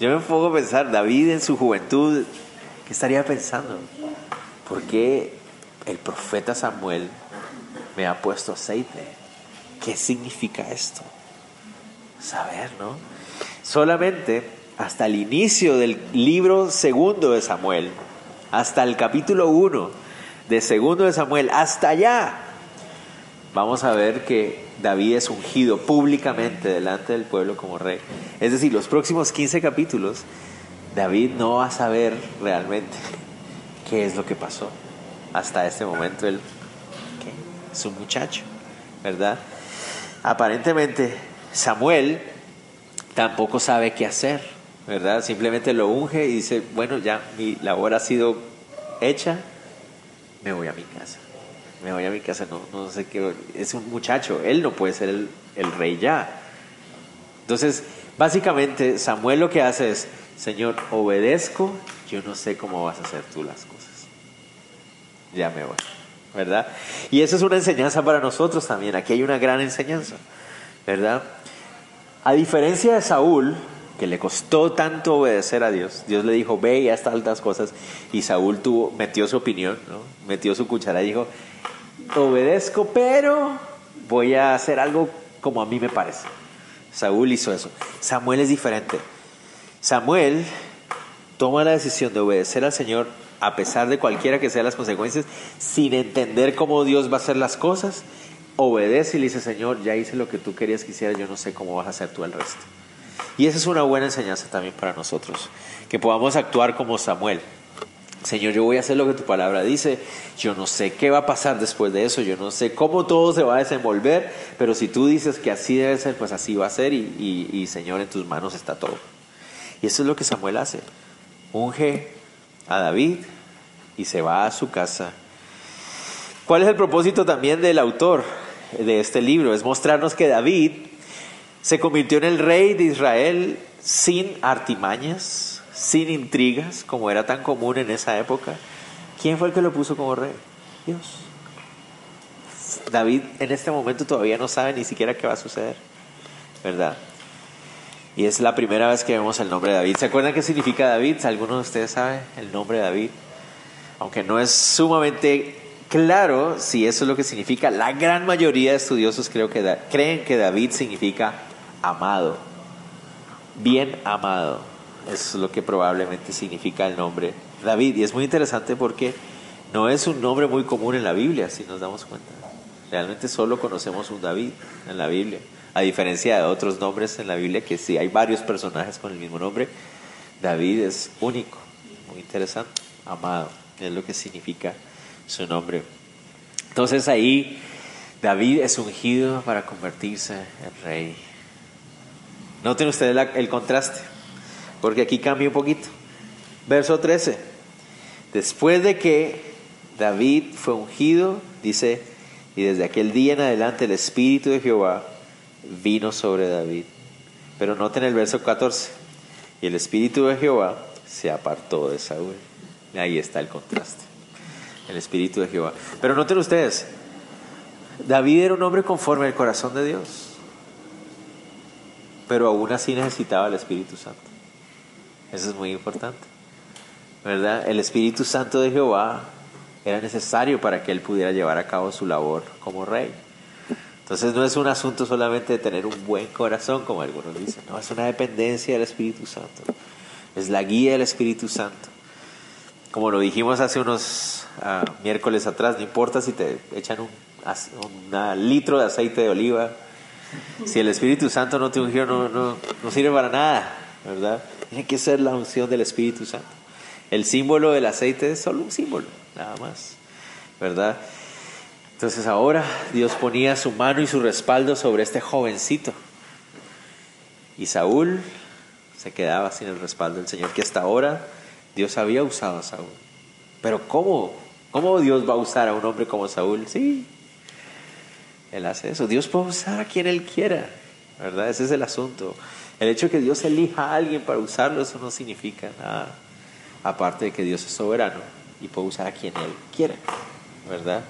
Yo me pongo a pensar, David en su juventud, ¿qué estaría pensando? ¿Por qué el profeta Samuel me ha puesto aceite? ¿Qué significa esto? Saber, ¿no? Solamente hasta el inicio del libro segundo de Samuel, hasta el capítulo 1 de segundo de Samuel, hasta allá, vamos a ver que David es ungido públicamente delante del pueblo como rey. Es decir, los próximos 15 capítulos, David no va a saber realmente qué es lo que pasó. Hasta este momento él es un muchacho, ¿verdad? Aparentemente Samuel tampoco sabe qué hacer, ¿verdad? Simplemente lo unge y dice, bueno, ya mi labor ha sido hecha, me voy a mi casa. Me voy a mi casa, no, no sé qué. Es un muchacho, él no puede ser el, el rey ya. Entonces, básicamente, Samuel lo que hace es, Señor, obedezco, yo no sé cómo vas a hacer tú las cosas. Ya me voy, ¿verdad? Y eso es una enseñanza para nosotros también. Aquí hay una gran enseñanza, ¿verdad? A diferencia de Saúl, que le costó tanto obedecer a Dios. Dios le dijo, ve y haz altas cosas. Y Saúl tuvo, metió su opinión, ¿no? metió su cuchara y dijo, obedezco, pero voy a hacer algo como a mí me parece. Saúl hizo eso. Samuel es diferente. Samuel toma la decisión de obedecer al Señor a pesar de cualquiera que sean las consecuencias, sin entender cómo Dios va a hacer las cosas, obedece y le dice, Señor, ya hice lo que tú querías que hiciera, yo no sé cómo vas a hacer tú el resto. Y esa es una buena enseñanza también para nosotros, que podamos actuar como Samuel. Señor, yo voy a hacer lo que tu palabra dice, yo no sé qué va a pasar después de eso, yo no sé cómo todo se va a desenvolver, pero si tú dices que así debe ser, pues así va a ser y, y Señor, en tus manos está todo. Y eso es lo que Samuel hace. Unge a David y se va a su casa. ¿Cuál es el propósito también del autor de este libro? Es mostrarnos que David se convirtió en el rey de Israel sin artimañas, sin intrigas, como era tan común en esa época. ¿Quién fue el que lo puso como rey? Dios. David en este momento todavía no sabe ni siquiera qué va a suceder, ¿verdad? Y es la primera vez que vemos el nombre de David. ¿Se acuerdan qué significa David? ¿Alguno de ustedes sabe el nombre de David? Aunque no es sumamente claro si eso es lo que significa, la gran mayoría de estudiosos creo que creen que David significa amado, bien amado. Es lo que probablemente significa el nombre David. Y es muy interesante porque no es un nombre muy común en la Biblia, si nos damos cuenta. Realmente solo conocemos un David en la Biblia. A diferencia de otros nombres en la Biblia, que sí hay varios personajes con el mismo nombre, David es único, muy interesante, amado, es lo que significa su nombre. Entonces ahí David es ungido para convertirse en rey. Noten ustedes el contraste, porque aquí cambia un poquito. Verso 13. Después de que David fue ungido, dice, y desde aquel día en adelante el Espíritu de Jehová vino sobre David. Pero noten el verso 14. Y el Espíritu de Jehová se apartó de Saúl. Ahí está el contraste. El Espíritu de Jehová. Pero noten ustedes, David era un hombre conforme al corazón de Dios pero aún así necesitaba el Espíritu Santo. Eso es muy importante. ¿Verdad? El Espíritu Santo de Jehová era necesario para que él pudiera llevar a cabo su labor como rey. Entonces no es un asunto solamente de tener un buen corazón, como algunos dicen, no, es una dependencia del Espíritu Santo. Es la guía del Espíritu Santo. Como lo dijimos hace unos ah, miércoles atrás, no importa si te echan un, litro de aceite de oliva si el Espíritu Santo no te ungió, no sirve para nada, ¿verdad? Tiene que ser la unción del Espíritu Santo. El símbolo del aceite es solo un símbolo, nada más, ¿verdad? Entonces ahora Dios ponía su mano y su respaldo sobre este jovencito. Y Saúl se quedaba sin el respaldo del Señor, que hasta ahora Dios había usado a Saúl. Pero ¿cómo? ¿Cómo Dios va a usar a un hombre como Saúl? Sí, él hace eso. Dios puede usar a quien Él quiera, ¿verdad? Ese es el asunto. El hecho de que Dios elija a alguien para usarlo, eso no significa nada. Aparte de que Dios es soberano y puede usar a quien Él quiera, ¿verdad?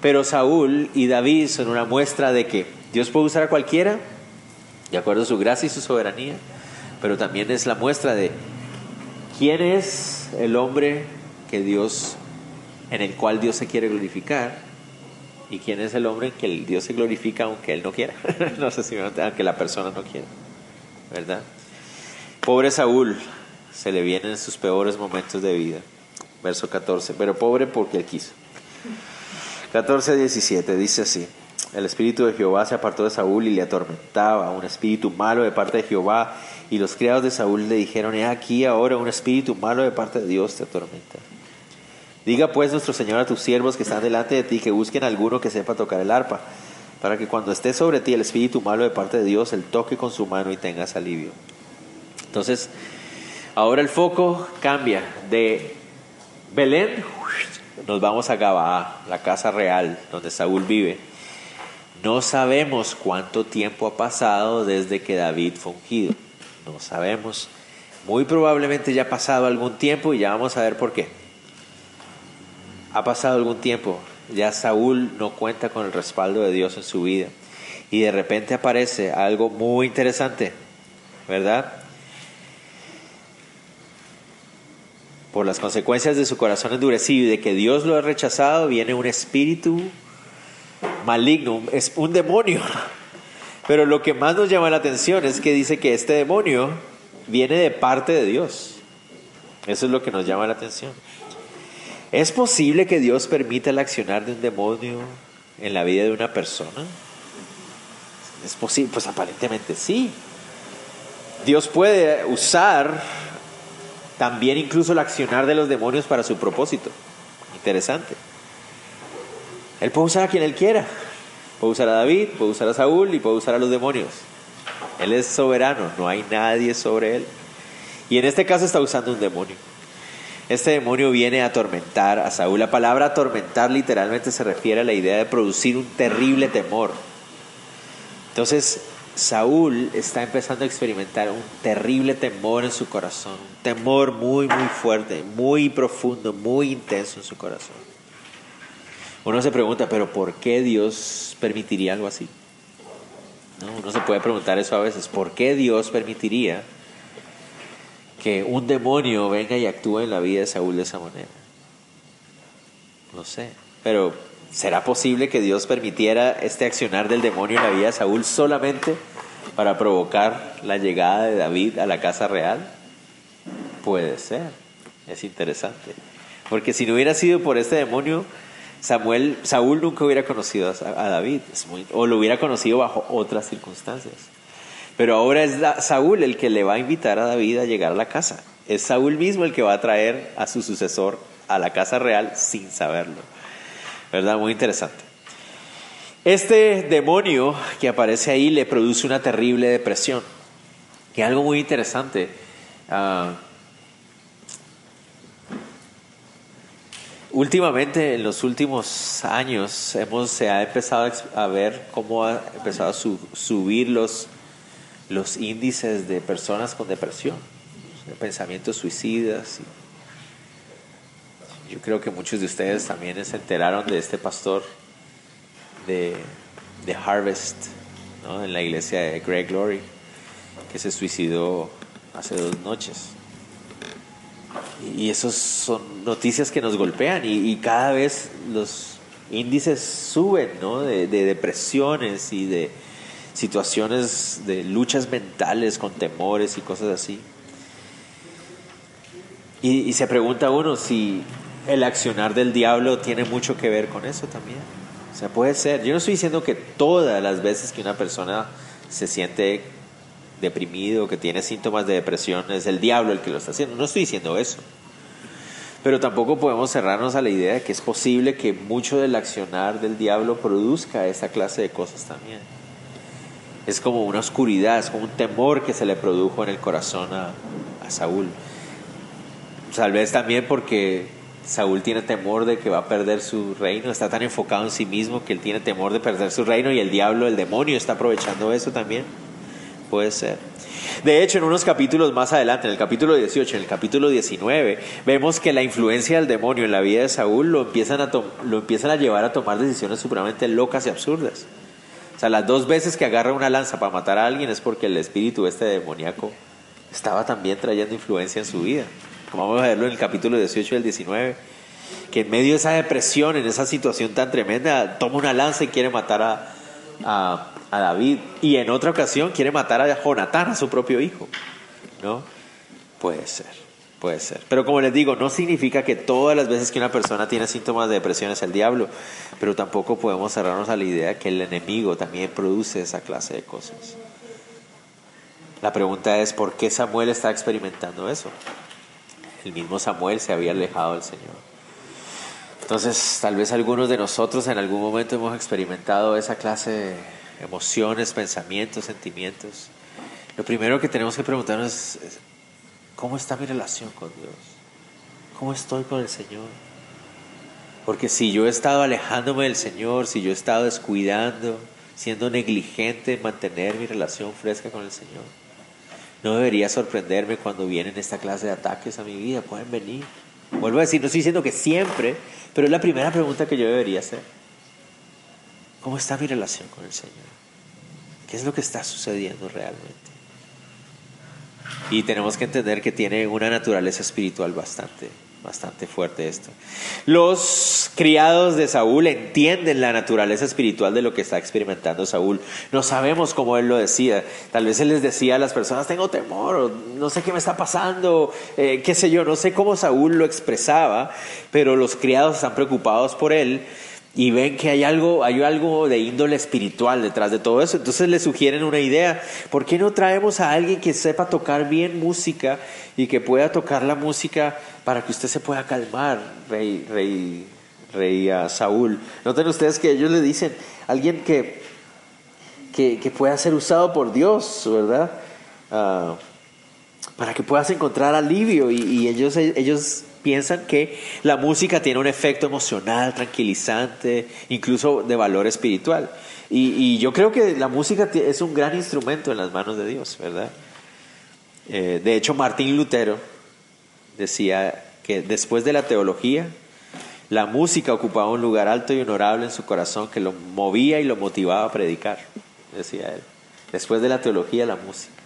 Pero Saúl y David son una muestra de que Dios puede usar a cualquiera, de acuerdo a su gracia y su soberanía, pero también es la muestra de quién es el hombre que Dios, en el cual Dios se quiere glorificar, y quién es el hombre en que el Dios se glorifica aunque él no quiera. no sé si aunque la persona no quiera, ¿verdad? Pobre Saúl, se le vienen sus peores momentos de vida. Verso 14, pero pobre porque él quiso. 14 17 dice así. El espíritu de Jehová se apartó de Saúl y le atormentaba, un espíritu malo de parte de Jehová. Y los criados de Saúl le dijeron, he aquí ahora un espíritu malo de parte de Dios te atormenta. Diga pues nuestro Señor a tus siervos que están delante de ti que busquen alguno que sepa tocar el arpa, para que cuando esté sobre ti el espíritu malo de parte de Dios, él toque con su mano y tengas alivio. Entonces, ahora el foco cambia de Belén, nos vamos a Gabaa, la casa real donde Saúl vive. No sabemos cuánto tiempo ha pasado desde que David fue ungido. No sabemos. Muy probablemente ya ha pasado algún tiempo y ya vamos a ver por qué. Ha pasado algún tiempo. Ya Saúl no cuenta con el respaldo de Dios en su vida. Y de repente aparece algo muy interesante, ¿verdad? Por las consecuencias de su corazón endurecido y de que Dios lo ha rechazado, viene un espíritu maligno, es un demonio. Pero lo que más nos llama la atención es que dice que este demonio viene de parte de Dios. Eso es lo que nos llama la atención. ¿Es posible que Dios permita el accionar de un demonio en la vida de una persona? ¿Es posible? Pues aparentemente sí. Dios puede usar también incluso el accionar de los demonios para su propósito. Interesante. Él puede usar a quien él quiera. Puede usar a David, puede usar a Saúl y puede usar a los demonios. Él es soberano, no hay nadie sobre él. Y en este caso está usando un demonio. Este demonio viene a atormentar a Saúl. La palabra atormentar literalmente se refiere a la idea de producir un terrible temor. Entonces, Saúl está empezando a experimentar un terrible temor en su corazón, un temor muy, muy fuerte, muy profundo, muy intenso en su corazón. Uno se pregunta, pero ¿por qué Dios permitiría algo así? ¿No? Uno se puede preguntar eso a veces, ¿por qué Dios permitiría que un demonio venga y actúe en la vida de Saúl de esa manera? No sé, pero ¿será posible que Dios permitiera este accionar del demonio en la vida de Saúl solamente para provocar la llegada de David a la casa real? Puede ser, es interesante. Porque si no hubiera sido por este demonio, Samuel, Saúl nunca hubiera conocido a, David, o lo hubiera conocido bajo otras circunstancias. Pero ahora es Saúl el que le va a invitar a David a llegar a la casa. Es Saúl mismo el que va a traer a su sucesor a la casa real sin saberlo. ¿Verdad? Muy interesante. Este demonio que aparece ahí le produce una terrible depresión. Que algo muy interesante. Uh, Últimamente, en los últimos años, hemos, se ha empezado a ver cómo ha empezado a subir los, los índices de personas con depresión, de pensamientos suicidas. Yo creo que muchos de ustedes también se enteraron de este pastor de, Harvest, ¿no? en la iglesia de Greg Glory, que se suicidó hace dos noches. Y esas son noticias que nos golpean y, cada vez los índices suben ¿no? de, depresiones y de situaciones de luchas mentales con temores y cosas así. Y, se pregunta uno si el accionar del diablo tiene mucho que ver con eso también. O sea, puede ser. Yo no estoy diciendo que todas las veces que una persona se siente deprimido, que tiene síntomas de depresión, es el diablo el que lo está haciendo. No estoy diciendo eso. Pero tampoco podemos cerrarnos a la idea de que es posible que mucho del accionar del diablo produzca esa clase de cosas también. Es como una oscuridad, es como un temor que se le produjo en el corazón a, Saúl. Tal vez también porque Saúl tiene temor de que va a perder su reino, está tan enfocado en sí mismo que él tiene temor de perder su reino y el diablo, el demonio, está aprovechando eso también. Puede ser. De hecho, en unos capítulos más adelante, en el capítulo 18, en el capítulo 19, vemos que la influencia del demonio en la vida de Saúl lo empiezan a, lo empiezan a llevar a tomar decisiones supremamente locas y absurdas. O sea, las dos veces que agarra una lanza para matar a alguien es porque el espíritu este demoníaco estaba también trayendo influencia en su vida. Como vamos a verlo en el capítulo 18 y el 19, que en medio de esa depresión, en esa situación tan tremenda, toma una lanza y quiere matar a, a, a David. Y en otra ocasión quiere matar a Jonatán, a su propio hijo. ¿No? Puede ser. Puede ser. Pero como les digo, no significa que todas las veces que una persona tiene síntomas de depresión es el diablo, pero tampoco podemos cerrarnos a la idea que el enemigo también produce esa clase de cosas. La pregunta es, ¿por qué Samuel está experimentando eso? El mismo Samuel se había alejado del Señor. Entonces, tal vez algunos de nosotros en algún momento hemos experimentado esa clase de emociones, pensamientos, sentimientos. Lo primero que tenemos que preguntarnos es, ¿Cómo está mi relación con Dios? ¿Cómo estoy con el Señor? Porque si yo he estado alejándome del Señor, si yo he estado descuidando, siendo negligente en mantener mi relación fresca con el Señor, no debería sorprenderme cuando vienen esta clase de ataques a mi vida. Pueden venir. Vuelvo a decir, no estoy diciendo que siempre, pero es la primera pregunta que yo debería hacer. ¿Cómo está mi relación con el Señor? ¿Qué es lo que está sucediendo realmente? Y tenemos que entender que tiene una naturaleza espiritual bastante, bastante fuerte esto. Los criados de Saúl entienden la naturaleza espiritual de lo que está experimentando Saúl. No sabemos cómo él lo decía. Tal vez él les decía a las personas, tengo temor, no sé qué me está pasando, eh, qué sé yo, no sé cómo Saúl lo expresaba, pero los criados están preocupados por él y ven que hay algo, hay algo de índole espiritual detrás de todo eso. Entonces le sugieren una idea. ¿Por qué no traemos a alguien que sepa tocar bien música y que pueda tocar la música para que usted se pueda calmar, rey, rey, rey a Saúl? Noten ustedes que ellos le dicen, alguien que, que, pueda ser usado por Dios, ¿verdad? Ah, para que puedas encontrar alivio. Y, y ellos, ellos piensan que la música tiene un efecto emocional, tranquilizante, incluso de valor espiritual. Y, yo creo que la música es un gran instrumento en las manos de Dios, ¿verdad? Eh, de hecho, Martín Lutero decía que después de la teología, la música ocupaba un lugar alto y honorable en su corazón que lo movía y lo motivaba a predicar, decía él. Después de la teología, la música.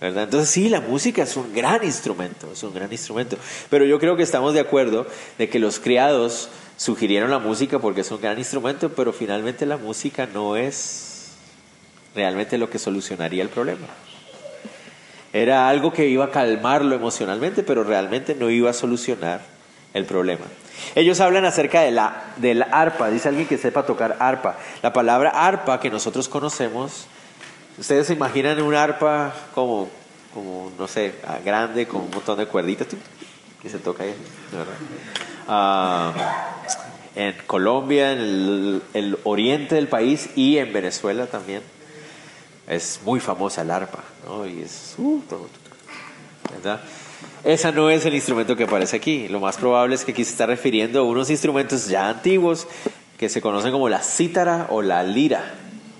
Entonces sí, la música es un gran instrumento, es un gran instrumento. Pero yo creo que estamos de acuerdo de que los criados sugirieron la música porque es un gran instrumento, pero finalmente la música no es realmente lo que solucionaría el problema. Era algo que iba a calmarlo emocionalmente, pero realmente no iba a solucionar el problema. Ellos hablan acerca de la, del arpa, dice alguien que sepa tocar arpa. La palabra arpa que nosotros conocemos Ustedes se imaginan un arpa como, como no sé, ah, grande, con un montón de cuerditas que se toca ahí, ¿verdad? Ah, en Colombia, en el, oriente del país y en Venezuela también. Es muy famosa el arpa, ¿no? Y es, uh, ¿verdad? Esa no es el instrumento que aparece aquí. Lo más probable es que aquí se está refiriendo a unos instrumentos ya antiguos que se conocen como la cítara o la lira,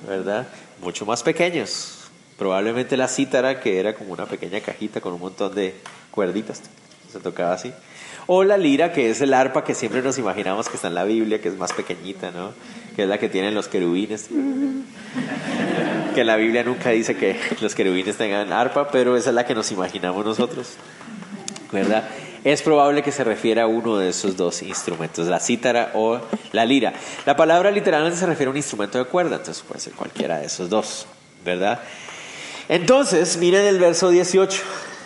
¿verdad? Mucho más pequeños. Probablemente la cítara, que era como una pequeña cajita con un montón de cuerditas, se tocaba así. O la lira, que es el arpa que siempre nos imaginamos que está en la Biblia, que es más pequeñita, ¿no? Que es la que tienen los querubines. Que la Biblia nunca dice que los querubines tengan arpa, pero esa es la que nos imaginamos nosotros, ¿verdad? Es probable que se refiera a uno de esos dos instrumentos, la cítara o la lira. La palabra literalmente se refiere a un instrumento de cuerda, entonces puede ser cualquiera de esos dos, ¿verdad? Entonces, miren el verso 18,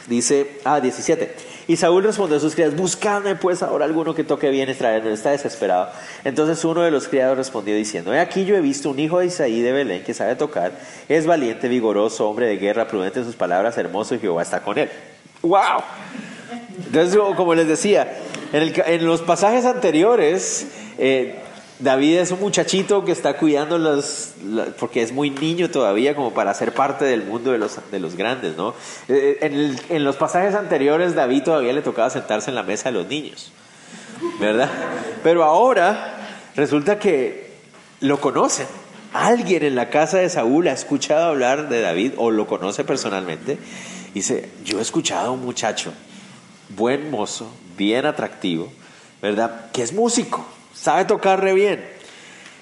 dice, ah, 17. Y Saúl respondió a sus criados, buscadme pues ahora alguno que toque bien y traerme, está desesperado. Entonces uno de los criados respondió diciendo, he aquí yo he visto un hijo de Isaí de Belén que sabe tocar, es valiente, vigoroso, hombre de guerra, prudente en sus palabras, hermoso y Jehová está con él. ¡Wow! Entonces, como les decía, en, los pasajes anteriores, eh, David es un muchachito que está cuidando los, porque es muy niño todavía como para ser parte del mundo de los, de los grandes, ¿no? Eh, en, en, los pasajes anteriores David todavía le tocaba sentarse en la mesa de los niños, ¿verdad? Pero ahora resulta que lo conocen. Alguien en la casa de Saúl ha escuchado hablar de David o lo conoce personalmente. Dice, yo he escuchado a un muchacho buen mozo, bien atractivo, ¿verdad? Que es músico, sabe tocar re bien.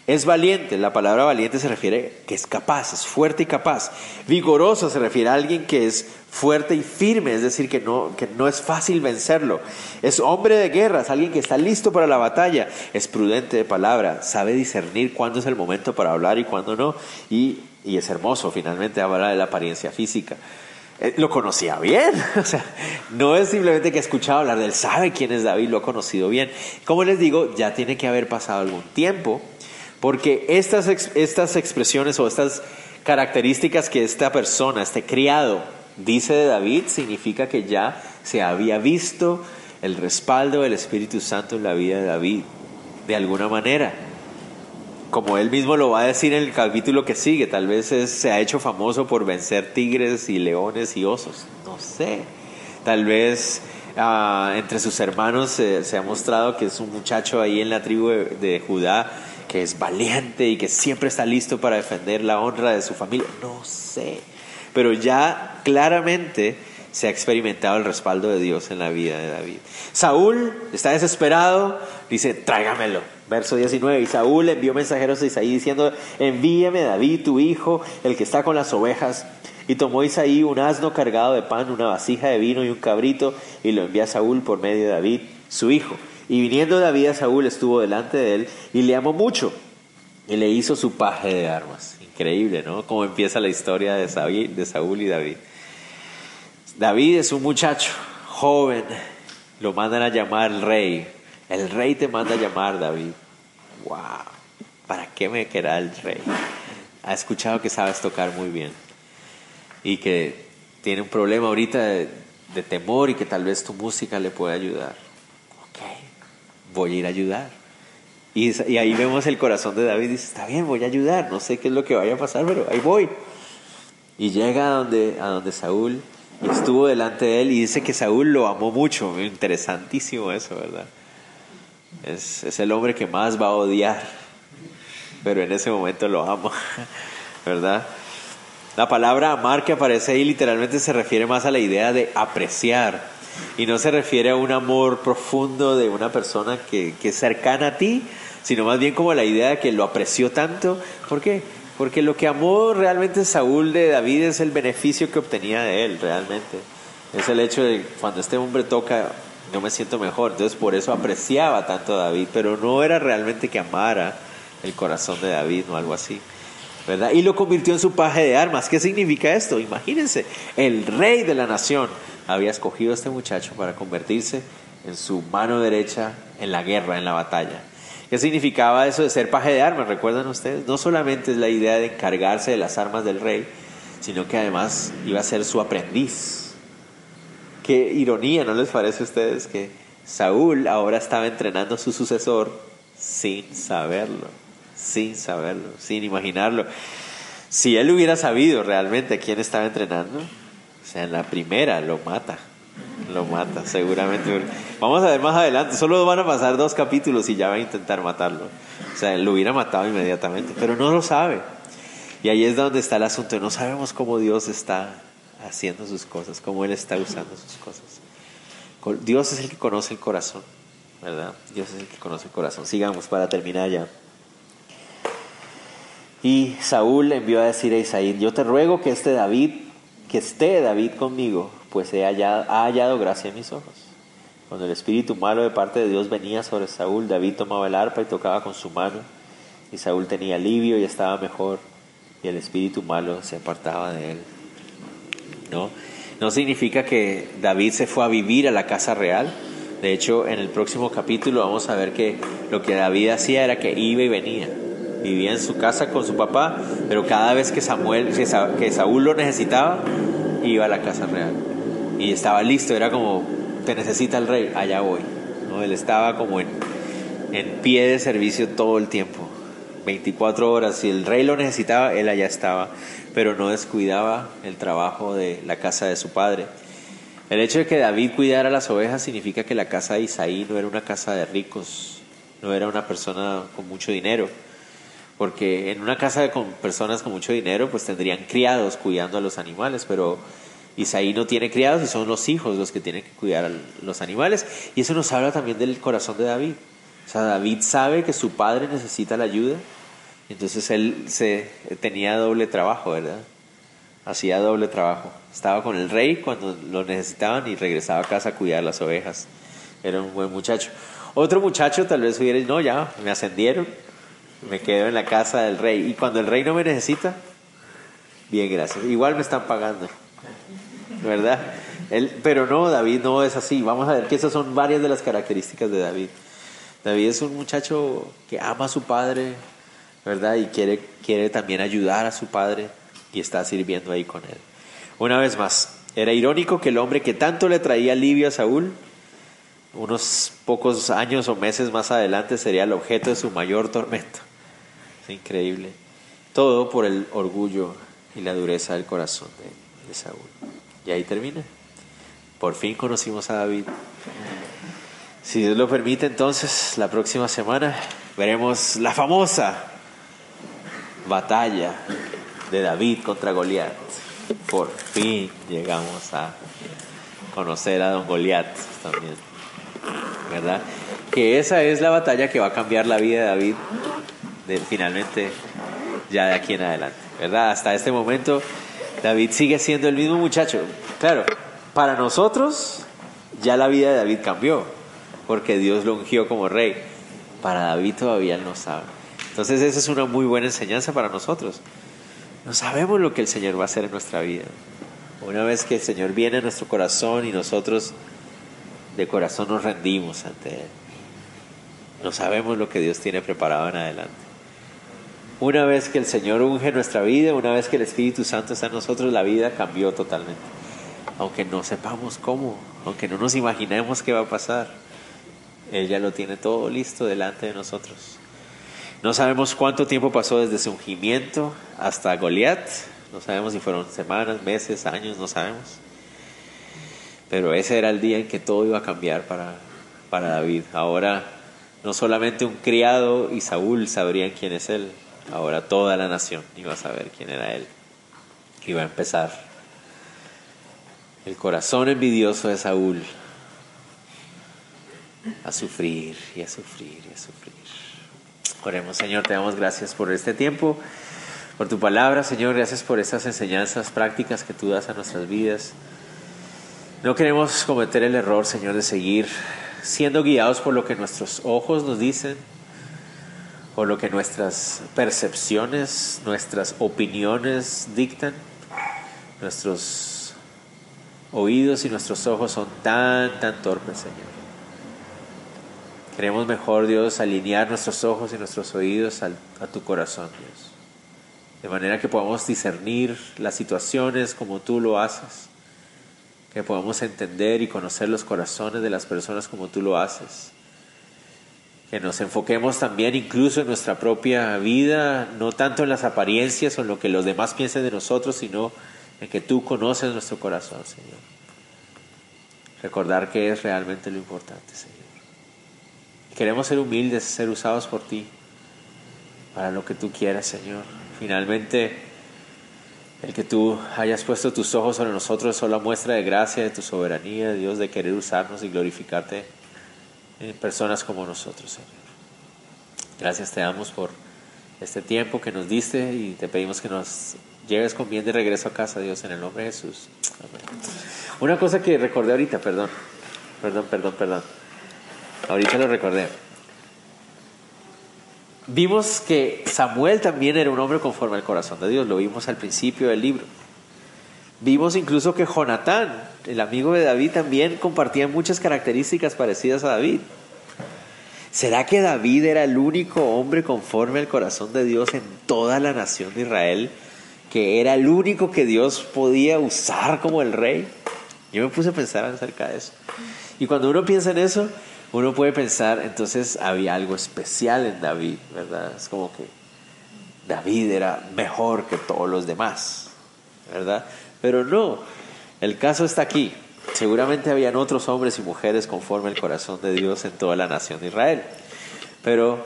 Es valiente, la palabra valiente se refiere que es capaz, es fuerte y capaz. Vigoroso se refiere a alguien que es fuerte y firme, es decir, que no, que no es fácil vencerlo. Es hombre de guerra, es alguien que está listo para la batalla. Es prudente de palabra, sabe discernir cuándo es el momento para hablar y cuándo no. Y, y es hermoso, finalmente, habla de la apariencia física. Eh, lo conocía bien. O sea, no es simplemente que ha escuchado hablar de él, sabe quién es David, lo ha conocido bien. Como les digo, ya tiene que haber pasado algún tiempo, porque estas, estas expresiones o estas características que esta persona, este criado, dice de David, significa que ya se había visto el respaldo del Espíritu Santo en la vida de David, de alguna manera como él mismo lo va a decir en el capítulo que sigue, tal vez se ha hecho famoso por vencer tigres y leones y osos, no sé, tal vez ah, entre sus hermanos se ha mostrado que es un muchacho ahí en la tribu de, Judá que es valiente y que siempre está listo para defender la honra de su familia, no sé, pero ya claramente se ha experimentado el respaldo de Dios en la vida de David. Saúl está desesperado, dice, tráigamelo Verso 19, y Saúl envió mensajeros a Isaí diciendo, envíame David, tu hijo, el que está con las ovejas. Y tomó Isaí un asno cargado de pan, una vasija de vino y un cabrito, y lo envió a Saúl por medio de David, su hijo. Y viniendo David a Saúl estuvo delante de él y le amó mucho, y le hizo su paje de armas. Increíble, ¿no? Cómo empieza la historia de Saúl y David. David es un muchacho joven, lo mandan a llamar rey, el rey te manda a llamar, David. ¡Wow! ¿Para qué me queda el rey? Ha escuchado que sabes tocar muy bien y que tiene un problema ahorita de, temor y que tal vez tu música le puede ayudar. Ok, voy a ir a ayudar. Y, y, ahí vemos el corazón de David. Dice, está bien, voy a ayudar. No sé qué es lo que vaya a pasar, pero ahí voy. Y llega a donde, a donde Saúl y estuvo delante de él y dice que Saúl lo amó mucho. Interesantísimo eso, ¿verdad? Es, el hombre que más va a odiar, pero en ese momento lo amo, ¿verdad? La palabra amar que aparece ahí literalmente se refiere más a la idea de apreciar y no se refiere a un amor profundo de una persona que, que es cercana a ti, sino más bien como la idea de que lo apreció tanto. ¿Por qué? Porque lo que amó realmente Saúl de David es el beneficio que obtenía de él, realmente. Es el hecho de cuando este hombre toca no me siento mejor. Entonces por eso apreciaba tanto a David, pero no era realmente que amara el corazón de David o algo así. ¿verdad? Y lo convirtió en su paje de armas. ¿Qué significa esto? Imagínense, el rey de la nación había escogido a este muchacho para convertirse en su mano derecha en la guerra, en la batalla. ¿Qué significaba eso de ser paje de armas? ¿Recuerdan ustedes? No solamente es la idea de encargarse de las armas del rey, sino que además iba a ser su aprendiz Qué ironía, ¿no les parece a ustedes que Saúl ahora estaba entrenando a su sucesor sin saberlo, sin saberlo, sin imaginarlo? Si él hubiera sabido realmente quién estaba entrenando, o sea, en la primera lo mata, lo mata, seguramente. Vamos a ver más adelante, solo van a pasar dos capítulos y ya va a intentar matarlo. O sea, lo hubiera matado inmediatamente, pero no lo sabe. Y ahí es donde está el asunto, no sabemos cómo Dios está haciendo sus cosas, cómo Él está usando sus cosas. Dios es el que conoce el corazón, ¿verdad? Dios es el que conoce el corazón. Sigamos para terminar ya. Y Saúl envió a decir a Isaí, yo te ruego que este David, que esté David conmigo, pues he hallado, ha hallado gracia en mis ojos. Cuando el espíritu malo de parte de Dios venía sobre Saúl, David tomaba el arpa y tocaba con su mano, y Saúl tenía alivio y estaba mejor, y el espíritu malo se apartaba de él. ¿No? No significa que David se fue a vivir a la casa real. De hecho, en el próximo capítulo vamos a ver que lo que David hacía era que iba y venía. Vivía en su casa con su papá, pero cada vez que Samuel, que Saúl lo necesitaba, iba a la casa real. Y estaba listo, era como, te necesita el rey, allá voy. ¿no? Él estaba como en, en pie de servicio todo el tiempo, 24 horas. Si el rey lo necesitaba, él allá estaba pero no descuidaba el trabajo de la casa de su padre. El hecho de que David cuidara las ovejas significa que la casa de Isaí no era una casa de ricos, no era una persona con mucho dinero, porque en una casa con personas con mucho dinero pues tendrían criados cuidando a los animales, pero Isaí no tiene criados y son los hijos los que tienen que cuidar a los animales. Y eso nos habla también del corazón de David. O sea, David sabe que su padre necesita la ayuda Entonces él se tenía doble trabajo, ¿verdad? Hacía doble trabajo. Estaba con el rey cuando lo necesitaban y regresaba a casa a cuidar las ovejas. Era un buen muchacho. Otro muchacho tal vez hubiera, no, ya, me ascendieron, me quedo en la casa del rey. Y cuando el rey no me necesita, bien, gracias. Igual me están pagando, ¿verdad? Él, pero no, David no es así. Vamos a ver que esas son varias de las características de David. David es un muchacho que ama a su padre, ¿verdad? Y quiere, quiere también ayudar a su padre y está sirviendo ahí con él. Una vez más, era irónico que el hombre que tanto le traía alivio a Saúl, unos pocos años o meses más adelante sería el objeto de su mayor tormento. Es increíble. Todo por el orgullo y la dureza del corazón de, de Saúl. Y ahí termina. Por fin conocimos a David. Si Dios lo permite, entonces la próxima semana veremos la famosa batalla de David contra Goliat. Por fin llegamos a conocer a don Goliat también. ¿Verdad? Que esa es la batalla que va a cambiar la vida de David de, finalmente ya de aquí en adelante. ¿Verdad? Hasta este momento David sigue siendo el mismo muchacho. Claro, para nosotros ya la vida de David cambió, porque Dios lo ungió como rey. Para David todavía él no sabe. Entonces esa es una muy buena enseñanza para nosotros. No sabemos lo que el Señor va a hacer en nuestra vida. Una vez que el Señor viene a nuestro corazón y nosotros de corazón nos rendimos ante Él, no sabemos lo que Dios tiene preparado en adelante. Una vez que el Señor unge nuestra vida, una vez que el Espíritu Santo está en nosotros, la vida cambió totalmente. Aunque no sepamos cómo, aunque no nos imaginemos qué va a pasar, Él ya lo tiene todo listo delante de nosotros. No sabemos cuánto tiempo pasó desde su ungimiento hasta Goliat. No sabemos si fueron semanas, meses, años, no sabemos. Pero ese era el día en que todo iba a cambiar para, para David. Ahora no solamente un criado y Saúl sabrían quién es él, ahora toda la nación iba a saber quién era él. Iba a empezar el corazón envidioso de Saúl a sufrir y a sufrir y a sufrir. Oremos, Señor, te damos gracias por este tiempo, por tu palabra, Señor, gracias por estas enseñanzas prácticas que tú das a nuestras vidas. No queremos cometer el error, Señor, de seguir siendo guiados por lo que nuestros ojos nos dicen, por lo que nuestras percepciones, nuestras opiniones dictan. Nuestros oídos y nuestros ojos son tan, tan torpes, Señor. Queremos mejor, Dios, alinear nuestros ojos y nuestros oídos a tu corazón, Dios. De manera que podamos discernir las situaciones como tú lo haces. Que podamos entender y conocer los corazones de las personas como tú lo haces. Que nos enfoquemos también incluso en nuestra propia vida, no tanto en las apariencias o en lo que los demás piensen de nosotros, sino en que tú conoces nuestro corazón, Señor. Recordar que es realmente lo importante, Señor. Queremos ser humildes, ser usados por ti para lo que tú quieras, Señor. Finalmente, el que tú hayas puesto tus ojos sobre nosotros es solo muestra de gracia, de tu soberanía, Dios, de querer usarnos y glorificarte en personas como nosotros, Señor. Gracias te damos por este tiempo que nos diste y te pedimos que nos lleves con bien de regreso a casa, Dios, en el nombre de Jesús. Una cosa que recordé ahorita, perdón, perdón, perdón, perdón. Ahorita lo recordé. Vimos que Samuel también era un hombre conforme al corazón de Dios, lo vimos al principio del libro. Vimos incluso que Jonatán, el amigo de David, también compartía muchas características parecidas a David. ¿Será que David era el único hombre conforme al corazón de Dios en toda la nación de Israel? ¿Que era el único que Dios podía usar como el rey? Yo me puse a pensar acerca de eso. Y cuando uno piensa en eso, uno puede pensar, entonces había algo especial en David, ¿verdad? Es como que David era mejor que todos los demás, ¿verdad? Pero no, el caso está aquí. Seguramente habían otros hombres y mujeres conforme al corazón de Dios en toda la nación de Israel. Pero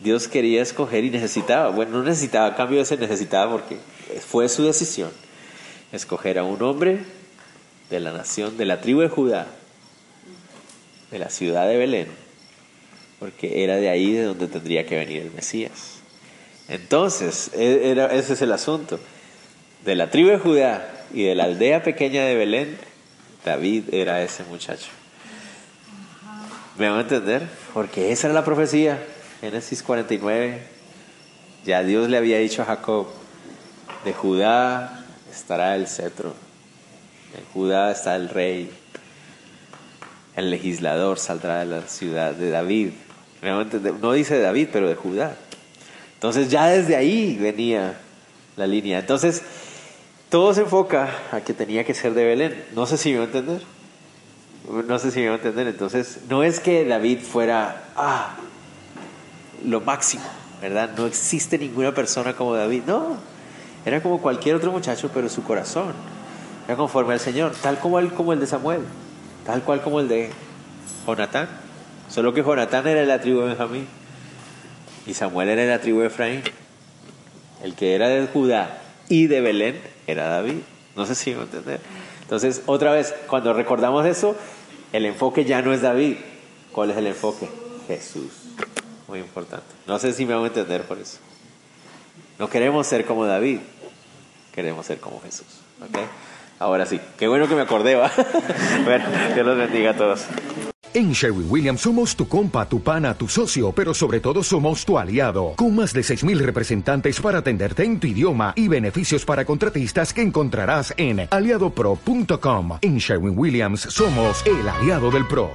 Dios quería escoger y necesitaba, bueno, no necesitaba, cambio ese necesitaba porque fue su decisión escoger a un hombre de la nación, de la tribu de Judá, de la ciudad de Belén, porque era de ahí de donde tendría que venir el Mesías. Entonces, e, era, ese es el asunto. De la tribu de Judá y de la aldea pequeña de Belén, David era ese muchacho. ¿Me van a entender? Porque esa era la profecía. Génesis 49. Ya Dios le había dicho a Jacob, de Judá estará el cetro. En Judá está el rey. El legislador saldrá de la ciudad de David. No dice de David, pero de Judá. Entonces ya desde ahí venía la línea. Entonces, todo se enfoca a que tenía que ser de Belén. No sé si me va a entender. No sé si me a entender. Entonces, no es que David fuera, ah, lo máximo, ¿verdad? No existe ninguna persona como David. No, era como cualquier otro muchacho, pero su corazón era conforme al Señor, tal como el, como el de Samuel, tal cual como el de Jonatán. Solo que Jonatán era de la tribu de Benjamín y Samuel era de la tribu de Efraín. El que era de Judá y de Belén era David. No sé si me entender. Entonces, otra vez, cuando recordamos eso, el enfoque ya no es David. ¿Cuál es el enfoque? Jesús. Muy importante. No sé si me a entender por eso. No queremos ser como David, queremos ser como Jesús. ¿okay? Ahora sí, qué bueno que me acordé, ¿va? bueno, Dios los bendiga a todos. En Sherwin Williams somos tu compa, tu pana, tu socio, pero sobre todo somos tu aliado, con más de 6.000 representantes para atenderte en tu idioma y beneficios para contratistas que encontrarás en aliadopro.com. En Sherwin Williams somos el aliado del PRO.